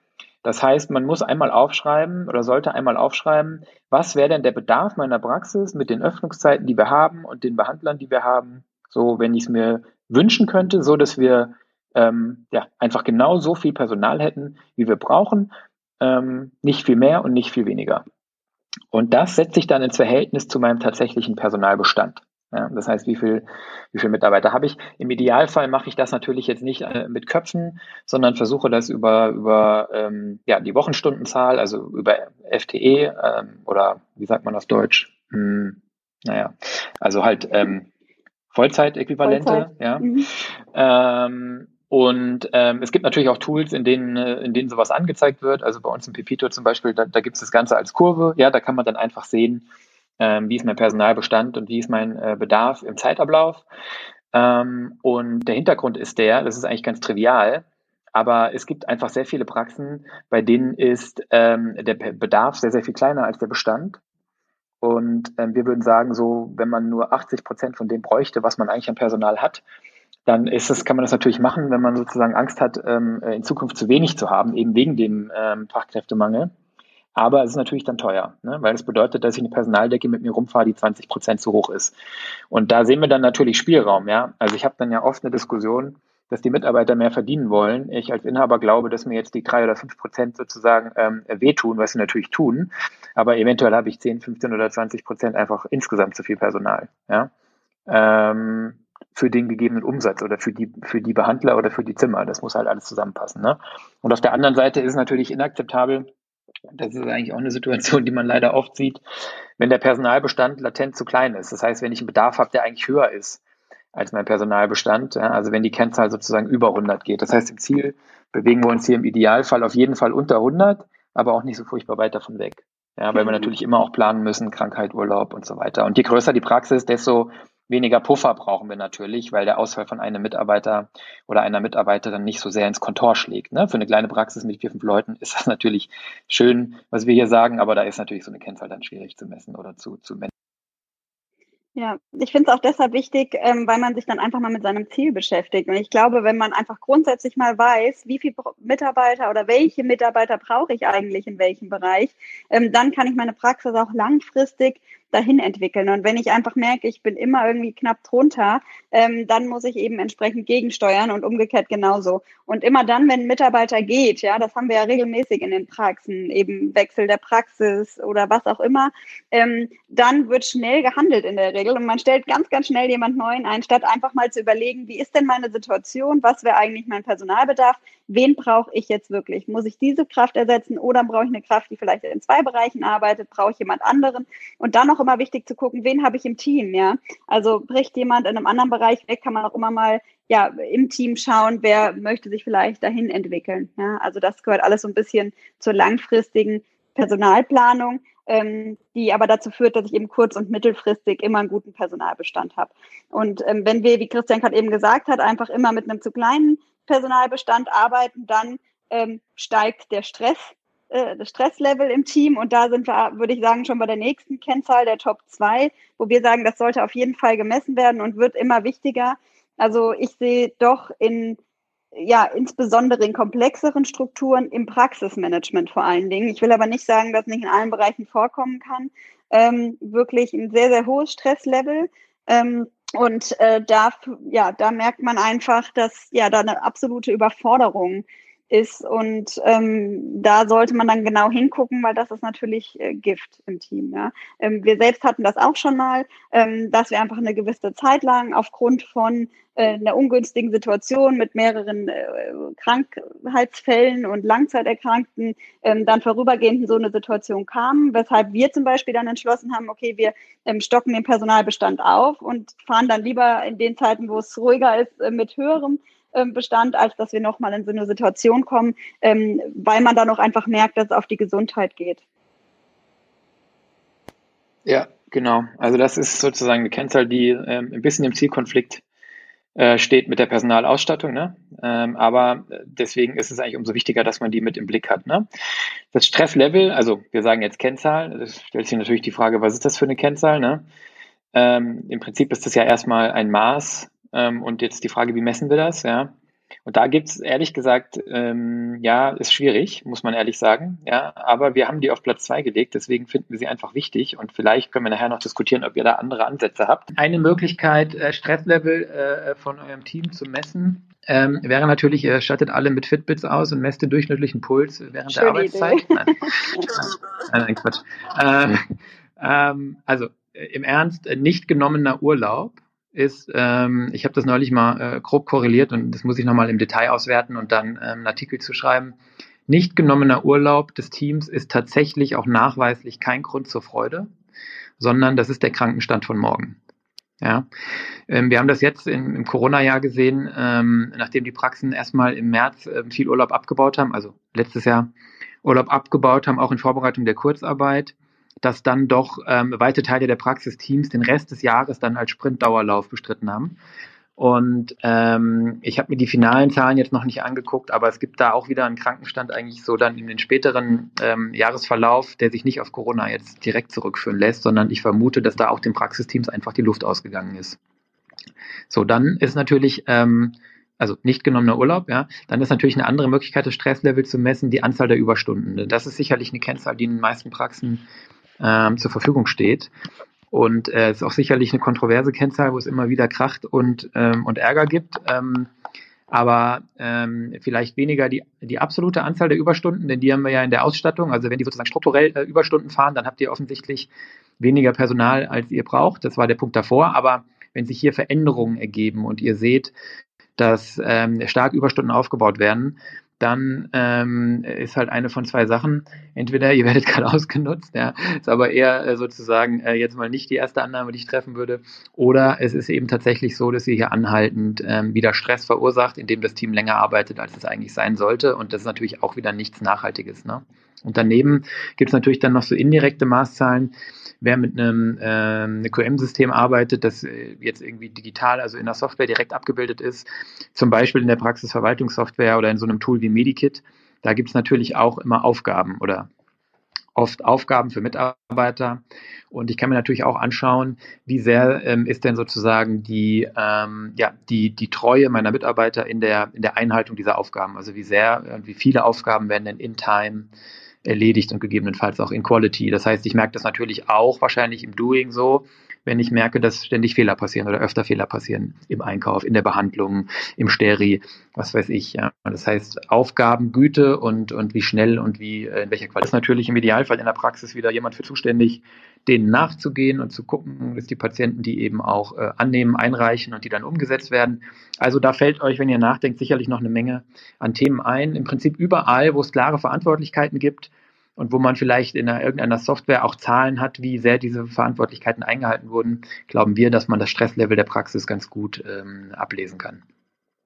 Das heißt, man muss einmal aufschreiben oder sollte einmal aufschreiben, was wäre denn der Bedarf meiner Praxis mit den Öffnungszeiten, die wir haben und den Behandlern, die wir haben, so wenn ich es mir wünschen könnte, so dass wir ähm, ja einfach genau so viel Personal hätten, wie wir brauchen, ähm, nicht viel mehr und nicht viel weniger. Und das setze ich dann ins Verhältnis zu meinem tatsächlichen Personalbestand. Ja, das heißt, wie viel, wie viele Mitarbeiter habe ich? Im Idealfall mache ich das natürlich jetzt nicht äh, mit Köpfen, sondern versuche das über, über ähm, ja, die Wochenstundenzahl, also über FTE ähm, oder wie sagt man auf Deutsch? Hm, naja, also halt ähm, Vollzeitäquivalente. Vollzeit. Ja. Mhm. Ähm, und ähm, es gibt natürlich auch Tools, in denen, äh, in denen sowas angezeigt wird. Also bei uns im Pepito zum Beispiel, da, da gibt es das Ganze als Kurve. Ja, da kann man dann einfach sehen, wie ist mein Personalbestand und wie ist mein äh, Bedarf im Zeitablauf. Ähm, und der Hintergrund ist der, das ist eigentlich ganz trivial, aber es gibt einfach sehr viele Praxen, bei denen ist ähm, der Bedarf sehr, sehr viel kleiner als der Bestand. Und ähm, wir würden sagen, so, wenn man nur 80 Prozent von dem bräuchte, was man eigentlich an Personal hat, dann ist es, kann man das natürlich machen, wenn man sozusagen Angst hat, ähm, in Zukunft zu wenig zu haben, eben wegen dem ähm, Fachkräftemangel. Aber es ist natürlich dann teuer, ne? weil es das bedeutet, dass ich eine Personaldecke mit mir rumfahre, die 20 Prozent zu hoch ist. Und da sehen wir dann natürlich Spielraum. Ja? Also ich habe dann ja oft eine Diskussion, dass die Mitarbeiter mehr verdienen wollen. Ich als Inhaber glaube, dass mir jetzt die drei oder fünf Prozent sozusagen ähm, wehtun, was sie natürlich tun. Aber eventuell habe ich 10, 15 oder 20 Prozent einfach insgesamt zu viel Personal. Ja? Ähm, für den gegebenen Umsatz oder für die, für die Behandler oder für die Zimmer. Das muss halt alles zusammenpassen. Ne? Und auf der anderen Seite ist es natürlich inakzeptabel, das ist eigentlich auch eine Situation, die man leider oft sieht, wenn der Personalbestand latent zu klein ist. Das heißt, wenn ich einen Bedarf habe, der eigentlich höher ist als mein Personalbestand, also wenn die Kennzahl sozusagen über 100 geht. Das heißt, im Ziel bewegen wir uns hier im Idealfall auf jeden Fall unter 100, aber auch nicht so furchtbar weit davon weg. Ja, weil wir mhm. natürlich immer auch planen müssen, Krankheit, Urlaub und so weiter. Und je größer die Praxis, desto Weniger Puffer brauchen wir natürlich, weil der Ausfall von einem Mitarbeiter oder einer Mitarbeiterin nicht so sehr ins Kontor schlägt. Ne? Für eine kleine Praxis mit vier, fünf Leuten ist das [laughs] natürlich schön, was wir hier sagen, aber da ist natürlich so eine Kennzahl dann schwierig zu messen oder zu, zu messen. Ja, ich finde es auch deshalb wichtig, ähm, weil man sich dann einfach mal mit seinem Ziel beschäftigt. Und ich glaube, wenn man einfach grundsätzlich mal weiß, wie viele Mitarbeiter oder welche Mitarbeiter brauche ich eigentlich in welchem Bereich, ähm, dann kann ich meine Praxis auch langfristig dahin entwickeln. Und wenn ich einfach merke, ich bin immer irgendwie knapp drunter, ähm, dann muss ich eben entsprechend gegensteuern und umgekehrt genauso. Und immer dann, wenn ein Mitarbeiter geht, ja, das haben wir ja regelmäßig in den Praxen, eben Wechsel der Praxis oder was auch immer, ähm, dann wird schnell gehandelt in der Regel und man stellt ganz, ganz schnell jemand Neuen ein, statt einfach mal zu überlegen, wie ist denn meine Situation, was wäre eigentlich mein Personalbedarf, wen brauche ich jetzt wirklich? Muss ich diese Kraft ersetzen oder brauche ich eine Kraft, die vielleicht in zwei Bereichen arbeitet, brauche ich jemand anderen? Und dann noch immer wichtig zu gucken, wen habe ich im Team, ja? Also bricht jemand in einem anderen Bereich weg, kann man auch immer mal ja im Team schauen, wer möchte sich vielleicht dahin entwickeln. Ja? Also das gehört alles so ein bisschen zur langfristigen Personalplanung, ähm, die aber dazu führt, dass ich eben kurz- und mittelfristig immer einen guten Personalbestand habe. Und ähm, wenn wir, wie Christian gerade eben gesagt hat, einfach immer mit einem zu kleinen Personalbestand arbeiten, dann ähm, steigt der Stress, das Stresslevel im Team. Und da sind wir, würde ich sagen, schon bei der nächsten Kennzahl der Top 2, wo wir sagen, das sollte auf jeden Fall gemessen werden und wird immer wichtiger. Also ich sehe doch in ja, insbesondere in komplexeren Strukturen im Praxismanagement vor allen Dingen. Ich will aber nicht sagen, dass nicht in allen Bereichen vorkommen kann. Ähm, wirklich ein sehr, sehr hohes Stresslevel. Ähm, und äh, da, ja, da merkt man einfach, dass ja da eine absolute Überforderung ist. Und ähm, da sollte man dann genau hingucken, weil das ist natürlich äh, Gift im Team. Ja? Ähm, wir selbst hatten das auch schon mal, ähm, dass wir einfach eine gewisse Zeit lang aufgrund von äh, einer ungünstigen Situation mit mehreren äh, Krankheitsfällen und Langzeiterkrankten ähm, dann vorübergehend in so eine Situation kamen, weshalb wir zum Beispiel dann entschlossen haben, okay, wir ähm, stocken den Personalbestand auf und fahren dann lieber in den Zeiten, wo es ruhiger ist, äh, mit höherem Bestand, als dass wir nochmal in so eine Situation kommen, ähm, weil man dann auch einfach merkt, dass es auf die Gesundheit geht. Ja, genau. Also das ist sozusagen eine Kennzahl, die ähm, ein bisschen im Zielkonflikt äh, steht mit der Personalausstattung. Ne? Ähm, aber deswegen ist es eigentlich umso wichtiger, dass man die mit im Blick hat. Ne? Das Stresslevel, also wir sagen jetzt Kennzahl, das stellt sich natürlich die Frage, was ist das für eine Kennzahl? Ne? Ähm, Im Prinzip ist das ja erstmal ein Maß ähm, und jetzt die Frage, wie messen wir das? Ja. Und da gibt es ehrlich gesagt, ähm, ja, ist schwierig, muss man ehrlich sagen. Ja, aber wir haben die auf Platz zwei gelegt, deswegen finden wir sie einfach wichtig und vielleicht können wir nachher noch diskutieren, ob ihr da andere Ansätze habt. Eine Möglichkeit, äh, Stresslevel äh, von eurem Team zu messen, ähm, wäre natürlich, ihr stattet alle mit Fitbits aus und messt den durchschnittlichen Puls während Schöne der Arbeitszeit. [laughs] Nein. nein, nein, Quatsch. Ähm, [laughs] ähm, also äh, im Ernst, äh, nicht genommener Urlaub ist, ähm, ich habe das neulich mal äh, grob korreliert und das muss ich nochmal im Detail auswerten und dann ähm, einen Artikel zu schreiben. Nicht genommener Urlaub des Teams ist tatsächlich auch nachweislich kein Grund zur Freude, sondern das ist der Krankenstand von morgen. Ja, ähm, wir haben das jetzt in, im Corona-Jahr gesehen, ähm, nachdem die Praxen erstmal im März äh, viel Urlaub abgebaut haben, also letztes Jahr Urlaub abgebaut haben, auch in Vorbereitung der Kurzarbeit dass dann doch ähm, weite Teile der Praxisteams den Rest des Jahres dann als Sprintdauerlauf bestritten haben. Und ähm, ich habe mir die finalen Zahlen jetzt noch nicht angeguckt, aber es gibt da auch wieder einen Krankenstand eigentlich so dann in den späteren ähm, Jahresverlauf, der sich nicht auf Corona jetzt direkt zurückführen lässt, sondern ich vermute, dass da auch den Praxisteams einfach die Luft ausgegangen ist. So, dann ist natürlich ähm, also nicht genommener Urlaub, ja, dann ist natürlich eine andere Möglichkeit, das Stresslevel zu messen, die Anzahl der Überstunden. Das ist sicherlich eine Kennzahl, die in den meisten Praxen ähm, zur Verfügung steht. Und es äh, ist auch sicherlich eine kontroverse Kennzahl, wo es immer wieder Kracht und, ähm, und Ärger gibt. Ähm, aber ähm, vielleicht weniger die, die absolute Anzahl der Überstunden, denn die haben wir ja in der Ausstattung. Also wenn die sozusagen strukturell äh, Überstunden fahren, dann habt ihr offensichtlich weniger Personal, als ihr braucht. Das war der Punkt davor. Aber wenn sich hier Veränderungen ergeben und ihr seht, dass ähm, stark Überstunden aufgebaut werden, dann ähm, ist halt eine von zwei Sachen. Entweder ihr [laughs] werdet gerade ausgenutzt, ja, ist aber eher äh, sozusagen äh, jetzt mal nicht die erste Annahme, die ich treffen würde. Oder es ist eben tatsächlich so, dass ihr hier anhaltend ähm, wieder Stress verursacht, indem das Team länger arbeitet, als es eigentlich sein sollte. Und das ist natürlich auch wieder nichts Nachhaltiges. Ne? Und daneben gibt es natürlich dann noch so indirekte Maßzahlen. Wer mit einem äh, QM-System arbeitet, das äh, jetzt irgendwie digital, also in der Software direkt abgebildet ist, zum Beispiel in der Praxisverwaltungssoftware oder in so einem Tool wie Medikit, da gibt es natürlich auch immer Aufgaben oder oft Aufgaben für Mitarbeiter. Und ich kann mir natürlich auch anschauen, wie sehr ähm, ist denn sozusagen die, ähm, ja, die, die Treue meiner Mitarbeiter in der, in der Einhaltung dieser Aufgaben. Also wie sehr, äh, wie viele Aufgaben werden denn in Time erledigt und gegebenenfalls auch in Quality. Das heißt, ich merke das natürlich auch wahrscheinlich im Doing so, wenn ich merke, dass ständig Fehler passieren oder öfter Fehler passieren im Einkauf, in der Behandlung, im Steri, was weiß ich. Ja. Das heißt, Aufgabengüte und, und wie schnell und wie äh, in welcher Qualität. Das ist natürlich im Idealfall in der Praxis wieder jemand für zuständig, denen nachzugehen und zu gucken, dass die Patienten die eben auch äh, annehmen, einreichen und die dann umgesetzt werden. Also da fällt euch, wenn ihr nachdenkt, sicherlich noch eine Menge an Themen ein. Im Prinzip überall, wo es klare Verantwortlichkeiten gibt, und wo man vielleicht in einer, irgendeiner Software auch Zahlen hat, wie sehr diese Verantwortlichkeiten eingehalten wurden, glauben wir, dass man das Stresslevel der Praxis ganz gut ähm, ablesen kann.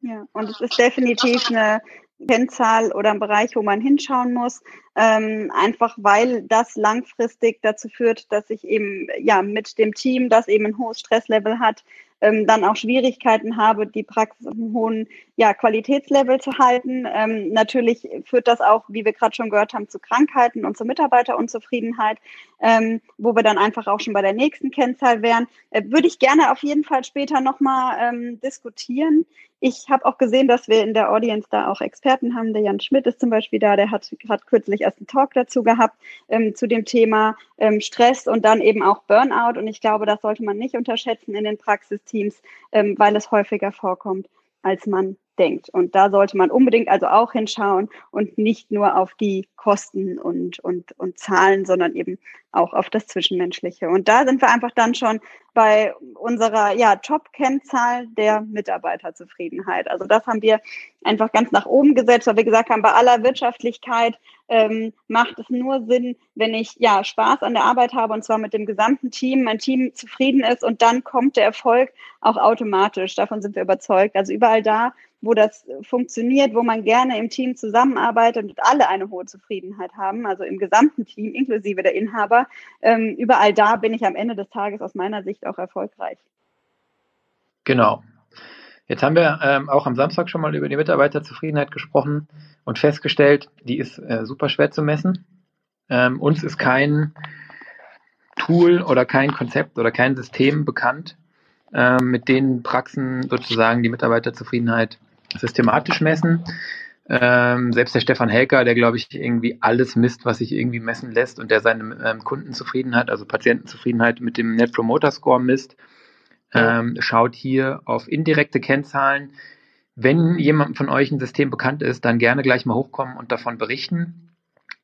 Ja, und es ist definitiv eine Kennzahl oder ein Bereich, wo man hinschauen muss, ähm, einfach weil das langfristig dazu führt, dass ich eben ja mit dem Team, das eben ein hohes Stresslevel hat, ähm, dann auch Schwierigkeiten habe, die Praxis auf einem hohen ja, Qualitätslevel zu halten. Ähm, natürlich führt das auch, wie wir gerade schon gehört haben, zu Krankheiten und zur Mitarbeiterunzufriedenheit, ähm, wo wir dann einfach auch schon bei der nächsten Kennzahl wären. Äh, würde ich gerne auf jeden Fall später nochmal ähm, diskutieren. Ich habe auch gesehen, dass wir in der Audience da auch Experten haben. Der Jan Schmidt ist zum Beispiel da, der hat, hat kürzlich erst einen Talk dazu gehabt, ähm, zu dem Thema ähm, Stress und dann eben auch Burnout. Und ich glaube, das sollte man nicht unterschätzen in den Praxisteams, ähm, weil es häufiger vorkommt, als man denkt. Und da sollte man unbedingt also auch hinschauen und nicht nur auf die Kosten und, und, und Zahlen, sondern eben auch auf das Zwischenmenschliche. Und da sind wir einfach dann schon bei unserer ja, Top-Kennzahl der Mitarbeiterzufriedenheit. Also das haben wir einfach ganz nach oben gesetzt, weil wir gesagt haben, bei aller Wirtschaftlichkeit ähm, macht es nur Sinn, wenn ich ja Spaß an der Arbeit habe und zwar mit dem gesamten Team, mein Team zufrieden ist und dann kommt der Erfolg auch automatisch. Davon sind wir überzeugt. Also überall da, wo das funktioniert, wo man gerne im Team zusammenarbeitet und alle eine hohe Zufriedenheit haben, also im gesamten Team inklusive der Inhaber. Ähm, überall da bin ich am Ende des Tages aus meiner Sicht auch erfolgreich. Genau. Jetzt haben wir ähm, auch am Samstag schon mal über die Mitarbeiterzufriedenheit gesprochen und festgestellt, die ist äh, super schwer zu messen. Ähm, uns ist kein Tool oder kein Konzept oder kein System bekannt, ähm, mit denen Praxen sozusagen die Mitarbeiterzufriedenheit systematisch messen. Ähm, selbst der Stefan Helker, der glaube ich irgendwie alles misst, was sich irgendwie messen lässt und der seine ähm, Kundenzufriedenheit, also Patientenzufriedenheit mit dem Net Promoter Score misst, ähm, schaut hier auf indirekte Kennzahlen. Wenn jemand von euch ein System bekannt ist, dann gerne gleich mal hochkommen und davon berichten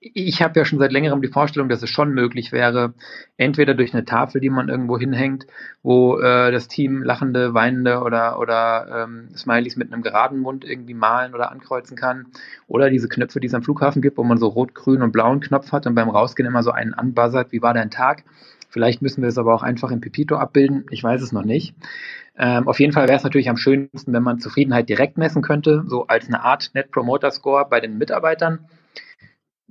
ich habe ja schon seit längerem die Vorstellung, dass es schon möglich wäre, entweder durch eine Tafel, die man irgendwo hinhängt, wo äh, das Team lachende, weinende oder, oder ähm, Smileys mit einem geraden Mund irgendwie malen oder ankreuzen kann, oder diese Knöpfe, die es am Flughafen gibt, wo man so rot, grün und blauen Knopf hat und beim Rausgehen immer so einen anbuzzert, wie war dein Tag? Vielleicht müssen wir es aber auch einfach in Pipito abbilden, ich weiß es noch nicht. Ähm, auf jeden Fall wäre es natürlich am schönsten, wenn man Zufriedenheit direkt messen könnte, so als eine Art Net Promoter Score bei den Mitarbeitern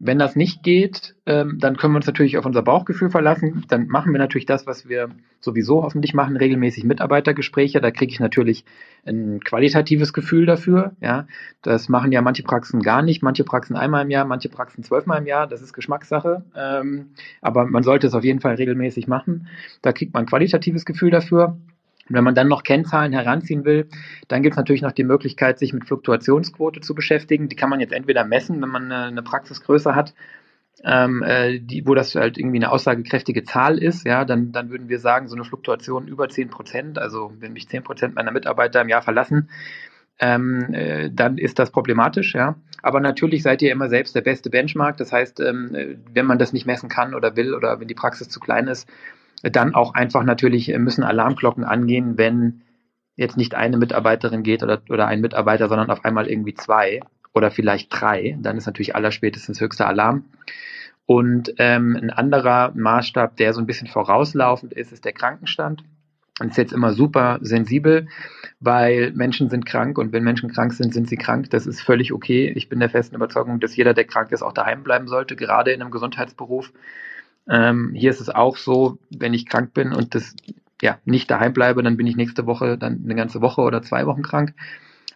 wenn das nicht geht, ähm, dann können wir uns natürlich auf unser Bauchgefühl verlassen. Dann machen wir natürlich das, was wir sowieso hoffentlich machen, regelmäßig Mitarbeitergespräche. Da kriege ich natürlich ein qualitatives Gefühl dafür. Ja, das machen ja manche Praxen gar nicht, manche Praxen einmal im Jahr, manche Praxen zwölfmal im Jahr. Das ist Geschmackssache. Ähm, aber man sollte es auf jeden Fall regelmäßig machen. Da kriegt man ein qualitatives Gefühl dafür. Und wenn man dann noch Kennzahlen heranziehen will, dann gibt es natürlich noch die Möglichkeit, sich mit Fluktuationsquote zu beschäftigen. Die kann man jetzt entweder messen, wenn man eine, Praxisgröße hat, ähm, äh, die, wo das halt irgendwie eine aussagekräftige Zahl ist, ja, dann, dann würden wir sagen, so eine Fluktuation über 10 Prozent, also wenn mich 10 Prozent meiner Mitarbeiter im Jahr verlassen, ähm, äh, dann ist das problematisch, ja. Aber natürlich seid ihr immer selbst der beste Benchmark. Das heißt, ähm, äh, wenn man das nicht messen kann oder will oder wenn die Praxis zu klein ist, dann auch einfach natürlich äh, müssen Alarmglocken angehen, wenn jetzt nicht eine Mitarbeiterin geht oder, oder ein Mitarbeiter, sondern auf einmal irgendwie zwei oder vielleicht drei. Dann ist natürlich allerspätestens höchster Alarm. Und ähm, ein anderer Maßstab, der so ein bisschen vorauslaufend ist, ist der Krankenstand. Und ist jetzt immer super sensibel, weil Menschen sind krank und wenn Menschen krank sind, sind sie krank. Das ist völlig okay. Ich bin der festen Überzeugung, dass jeder, der krank ist, auch daheim bleiben sollte, gerade in einem Gesundheitsberuf. Ähm, hier ist es auch so, wenn ich krank bin und das ja nicht daheim bleibe, dann bin ich nächste Woche dann eine ganze Woche oder zwei Wochen krank.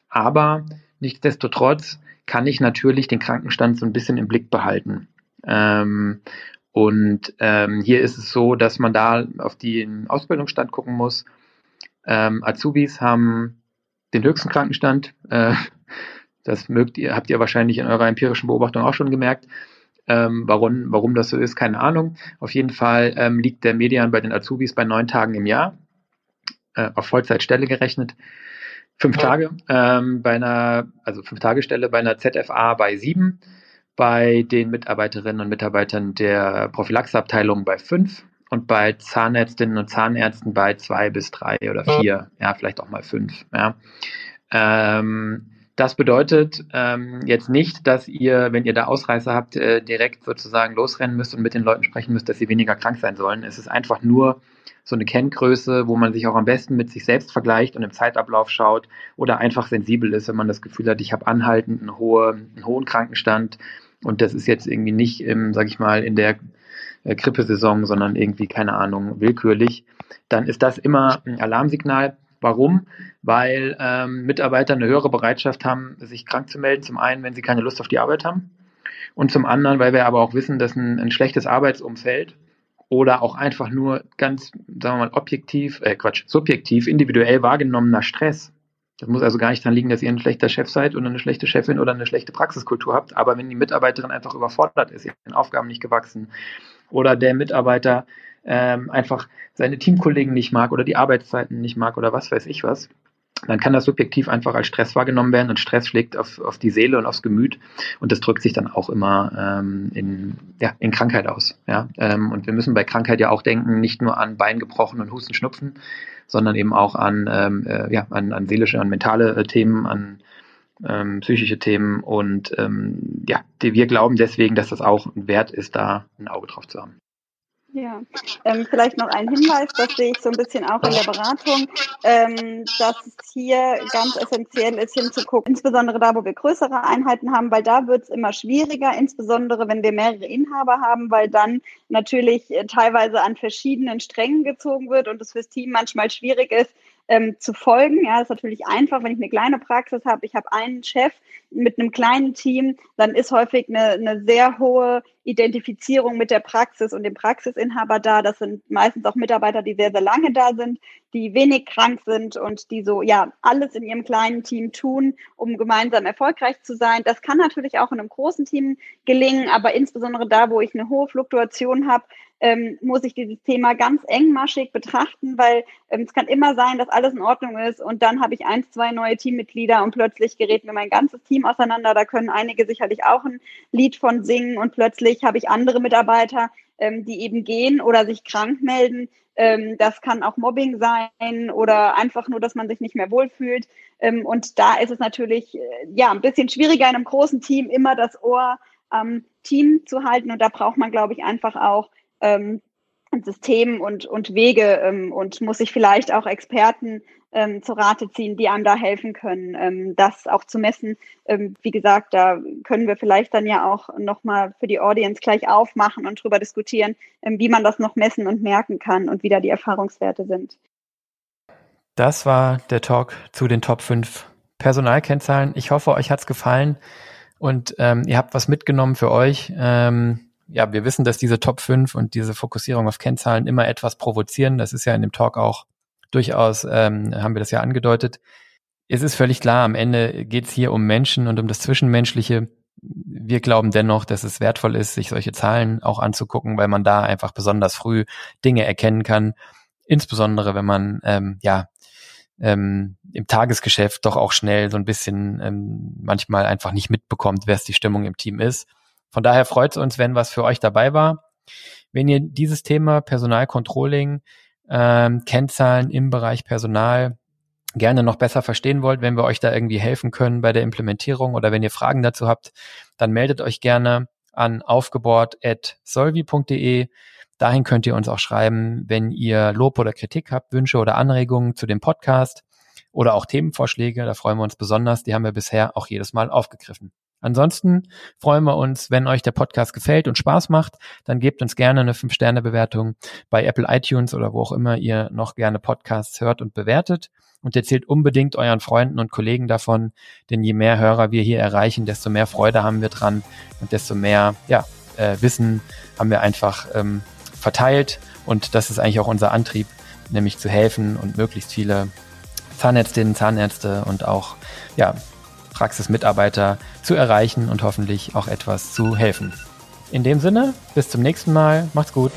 Aber nichtsdestotrotz kann ich natürlich den Krankenstand so ein bisschen im Blick behalten. Ähm, und ähm, hier ist es so, dass man da auf den Ausbildungsstand gucken muss. Ähm, Azubis haben den höchsten Krankenstand. Äh, das mögt ihr, habt ihr wahrscheinlich in eurer empirischen Beobachtung auch schon gemerkt. Ähm, warum, warum das so ist, keine Ahnung. Auf jeden Fall ähm, liegt der Median bei den Azubis bei neun Tagen im Jahr, äh, auf Vollzeitstelle gerechnet. Fünf Tage ähm, bei einer, also fünf Tage Stelle bei einer ZFA bei sieben, bei den Mitarbeiterinnen und Mitarbeitern der Prophylaxeabteilung bei fünf und bei Zahnärztinnen und Zahnärzten bei zwei bis drei oder vier, ja, vielleicht auch mal fünf. Ja. Ähm, das bedeutet ähm, jetzt nicht, dass ihr, wenn ihr da Ausreißer habt, äh, direkt sozusagen losrennen müsst und mit den Leuten sprechen müsst, dass sie weniger krank sein sollen. Es ist einfach nur so eine Kenngröße, wo man sich auch am besten mit sich selbst vergleicht und im Zeitablauf schaut oder einfach sensibel ist, wenn man das Gefühl hat, ich habe anhaltend einen, hohe, einen hohen Krankenstand und das ist jetzt irgendwie nicht, im, sag ich mal, in der äh, Grippesaison, sondern irgendwie, keine Ahnung, willkürlich, dann ist das immer ein Alarmsignal Warum? Weil ähm, Mitarbeiter eine höhere Bereitschaft haben, sich krank zu melden. Zum einen, wenn sie keine Lust auf die Arbeit haben. Und zum anderen, weil wir aber auch wissen, dass ein, ein schlechtes Arbeitsumfeld oder auch einfach nur ganz, sagen wir mal, objektiv, äh Quatsch, subjektiv, individuell wahrgenommener Stress. Das muss also gar nicht daran liegen, dass ihr ein schlechter Chef seid oder eine schlechte Chefin oder eine schlechte Praxiskultur habt. Aber wenn die Mitarbeiterin einfach überfordert ist, ihren Aufgaben nicht gewachsen oder der Mitarbeiter ähm, einfach seine Teamkollegen nicht mag oder die Arbeitszeiten nicht mag oder was weiß ich was, dann kann das subjektiv einfach als Stress wahrgenommen werden und Stress schlägt auf, auf die Seele und aufs Gemüt und das drückt sich dann auch immer ähm, in, ja, in Krankheit aus. Ja? Ähm, und wir müssen bei Krankheit ja auch denken, nicht nur an Bein gebrochen und Husten, Schnupfen, sondern eben auch an, ähm, äh, ja, an, an seelische, an mentale äh, Themen, an ähm, psychische Themen und ähm, ja, die, wir glauben deswegen, dass das auch ein Wert ist, da ein Auge drauf zu haben. Ja, ähm, vielleicht noch ein Hinweis, das sehe ich so ein bisschen auch in der Beratung, ähm, dass es hier ganz essentiell ist, hinzugucken, insbesondere da, wo wir größere Einheiten haben, weil da wird es immer schwieriger, insbesondere wenn wir mehrere Inhaber haben, weil dann natürlich äh, teilweise an verschiedenen Strängen gezogen wird und es fürs Team manchmal schwierig ist, ähm, zu folgen. Ja, ist natürlich einfach, wenn ich eine kleine Praxis habe, ich habe einen Chef mit einem kleinen Team, dann ist häufig eine, eine sehr hohe Identifizierung mit der Praxis und dem Praxisinhaber da. Das sind meistens auch Mitarbeiter, die sehr, sehr lange da sind, die wenig krank sind und die so, ja, alles in ihrem kleinen Team tun, um gemeinsam erfolgreich zu sein. Das kann natürlich auch in einem großen Team gelingen, aber insbesondere da, wo ich eine hohe Fluktuation habe, ähm, muss ich dieses Thema ganz engmaschig betrachten, weil ähm, es kann immer sein, dass alles in Ordnung ist und dann habe ich eins, zwei neue Teammitglieder und plötzlich gerät mir mein ganzes Team auseinander. Da können einige sicherlich auch ein Lied von singen und plötzlich habe ich andere Mitarbeiter, ähm, die eben gehen oder sich krank melden. Ähm, das kann auch Mobbing sein oder einfach nur, dass man sich nicht mehr wohlfühlt. Ähm, und da ist es natürlich äh, ja ein bisschen schwieriger in einem großen Team immer das Ohr am Team zu halten und da braucht man, glaube ich, einfach auch ähm, System und, und Wege ähm, und muss sich vielleicht auch Experten ähm, zu Rate ziehen, die einem da helfen können, ähm, das auch zu messen. Ähm, wie gesagt, da können wir vielleicht dann ja auch nochmal für die Audience gleich aufmachen und drüber diskutieren, ähm, wie man das noch messen und merken kann und wie da die Erfahrungswerte sind. Das war der Talk zu den Top 5 Personalkennzahlen. Ich hoffe, euch hat's gefallen und ähm, ihr habt was mitgenommen für euch. Ähm, ja, wir wissen, dass diese Top 5 und diese Fokussierung auf Kennzahlen immer etwas provozieren. Das ist ja in dem Talk auch durchaus, ähm, haben wir das ja angedeutet. Es ist völlig klar, am Ende geht es hier um Menschen und um das Zwischenmenschliche. Wir glauben dennoch, dass es wertvoll ist, sich solche Zahlen auch anzugucken, weil man da einfach besonders früh Dinge erkennen kann. Insbesondere, wenn man ähm, ja ähm, im Tagesgeschäft doch auch schnell so ein bisschen ähm, manchmal einfach nicht mitbekommt, wer es die Stimmung im Team ist. Von daher freut es uns, wenn was für euch dabei war. Wenn ihr dieses Thema Personalcontrolling, ähm, Kennzahlen im Bereich Personal gerne noch besser verstehen wollt, wenn wir euch da irgendwie helfen können bei der Implementierung oder wenn ihr Fragen dazu habt, dann meldet euch gerne an aufgebohrt.solvi.de. Dahin könnt ihr uns auch schreiben, wenn ihr Lob oder Kritik habt, Wünsche oder Anregungen zu dem Podcast oder auch Themenvorschläge. Da freuen wir uns besonders. Die haben wir bisher auch jedes Mal aufgegriffen. Ansonsten freuen wir uns, wenn euch der Podcast gefällt und Spaß macht, dann gebt uns gerne eine 5-Sterne-Bewertung bei Apple iTunes oder wo auch immer ihr noch gerne Podcasts hört und bewertet. Und erzählt unbedingt euren Freunden und Kollegen davon, denn je mehr Hörer wir hier erreichen, desto mehr Freude haben wir dran und desto mehr ja, äh, Wissen haben wir einfach ähm, verteilt. Und das ist eigentlich auch unser Antrieb, nämlich zu helfen und möglichst viele Zahnärztinnen, Zahnärzte und auch ja, Praxismitarbeiter zu erreichen und hoffentlich auch etwas zu helfen. In dem Sinne, bis zum nächsten Mal, macht's gut.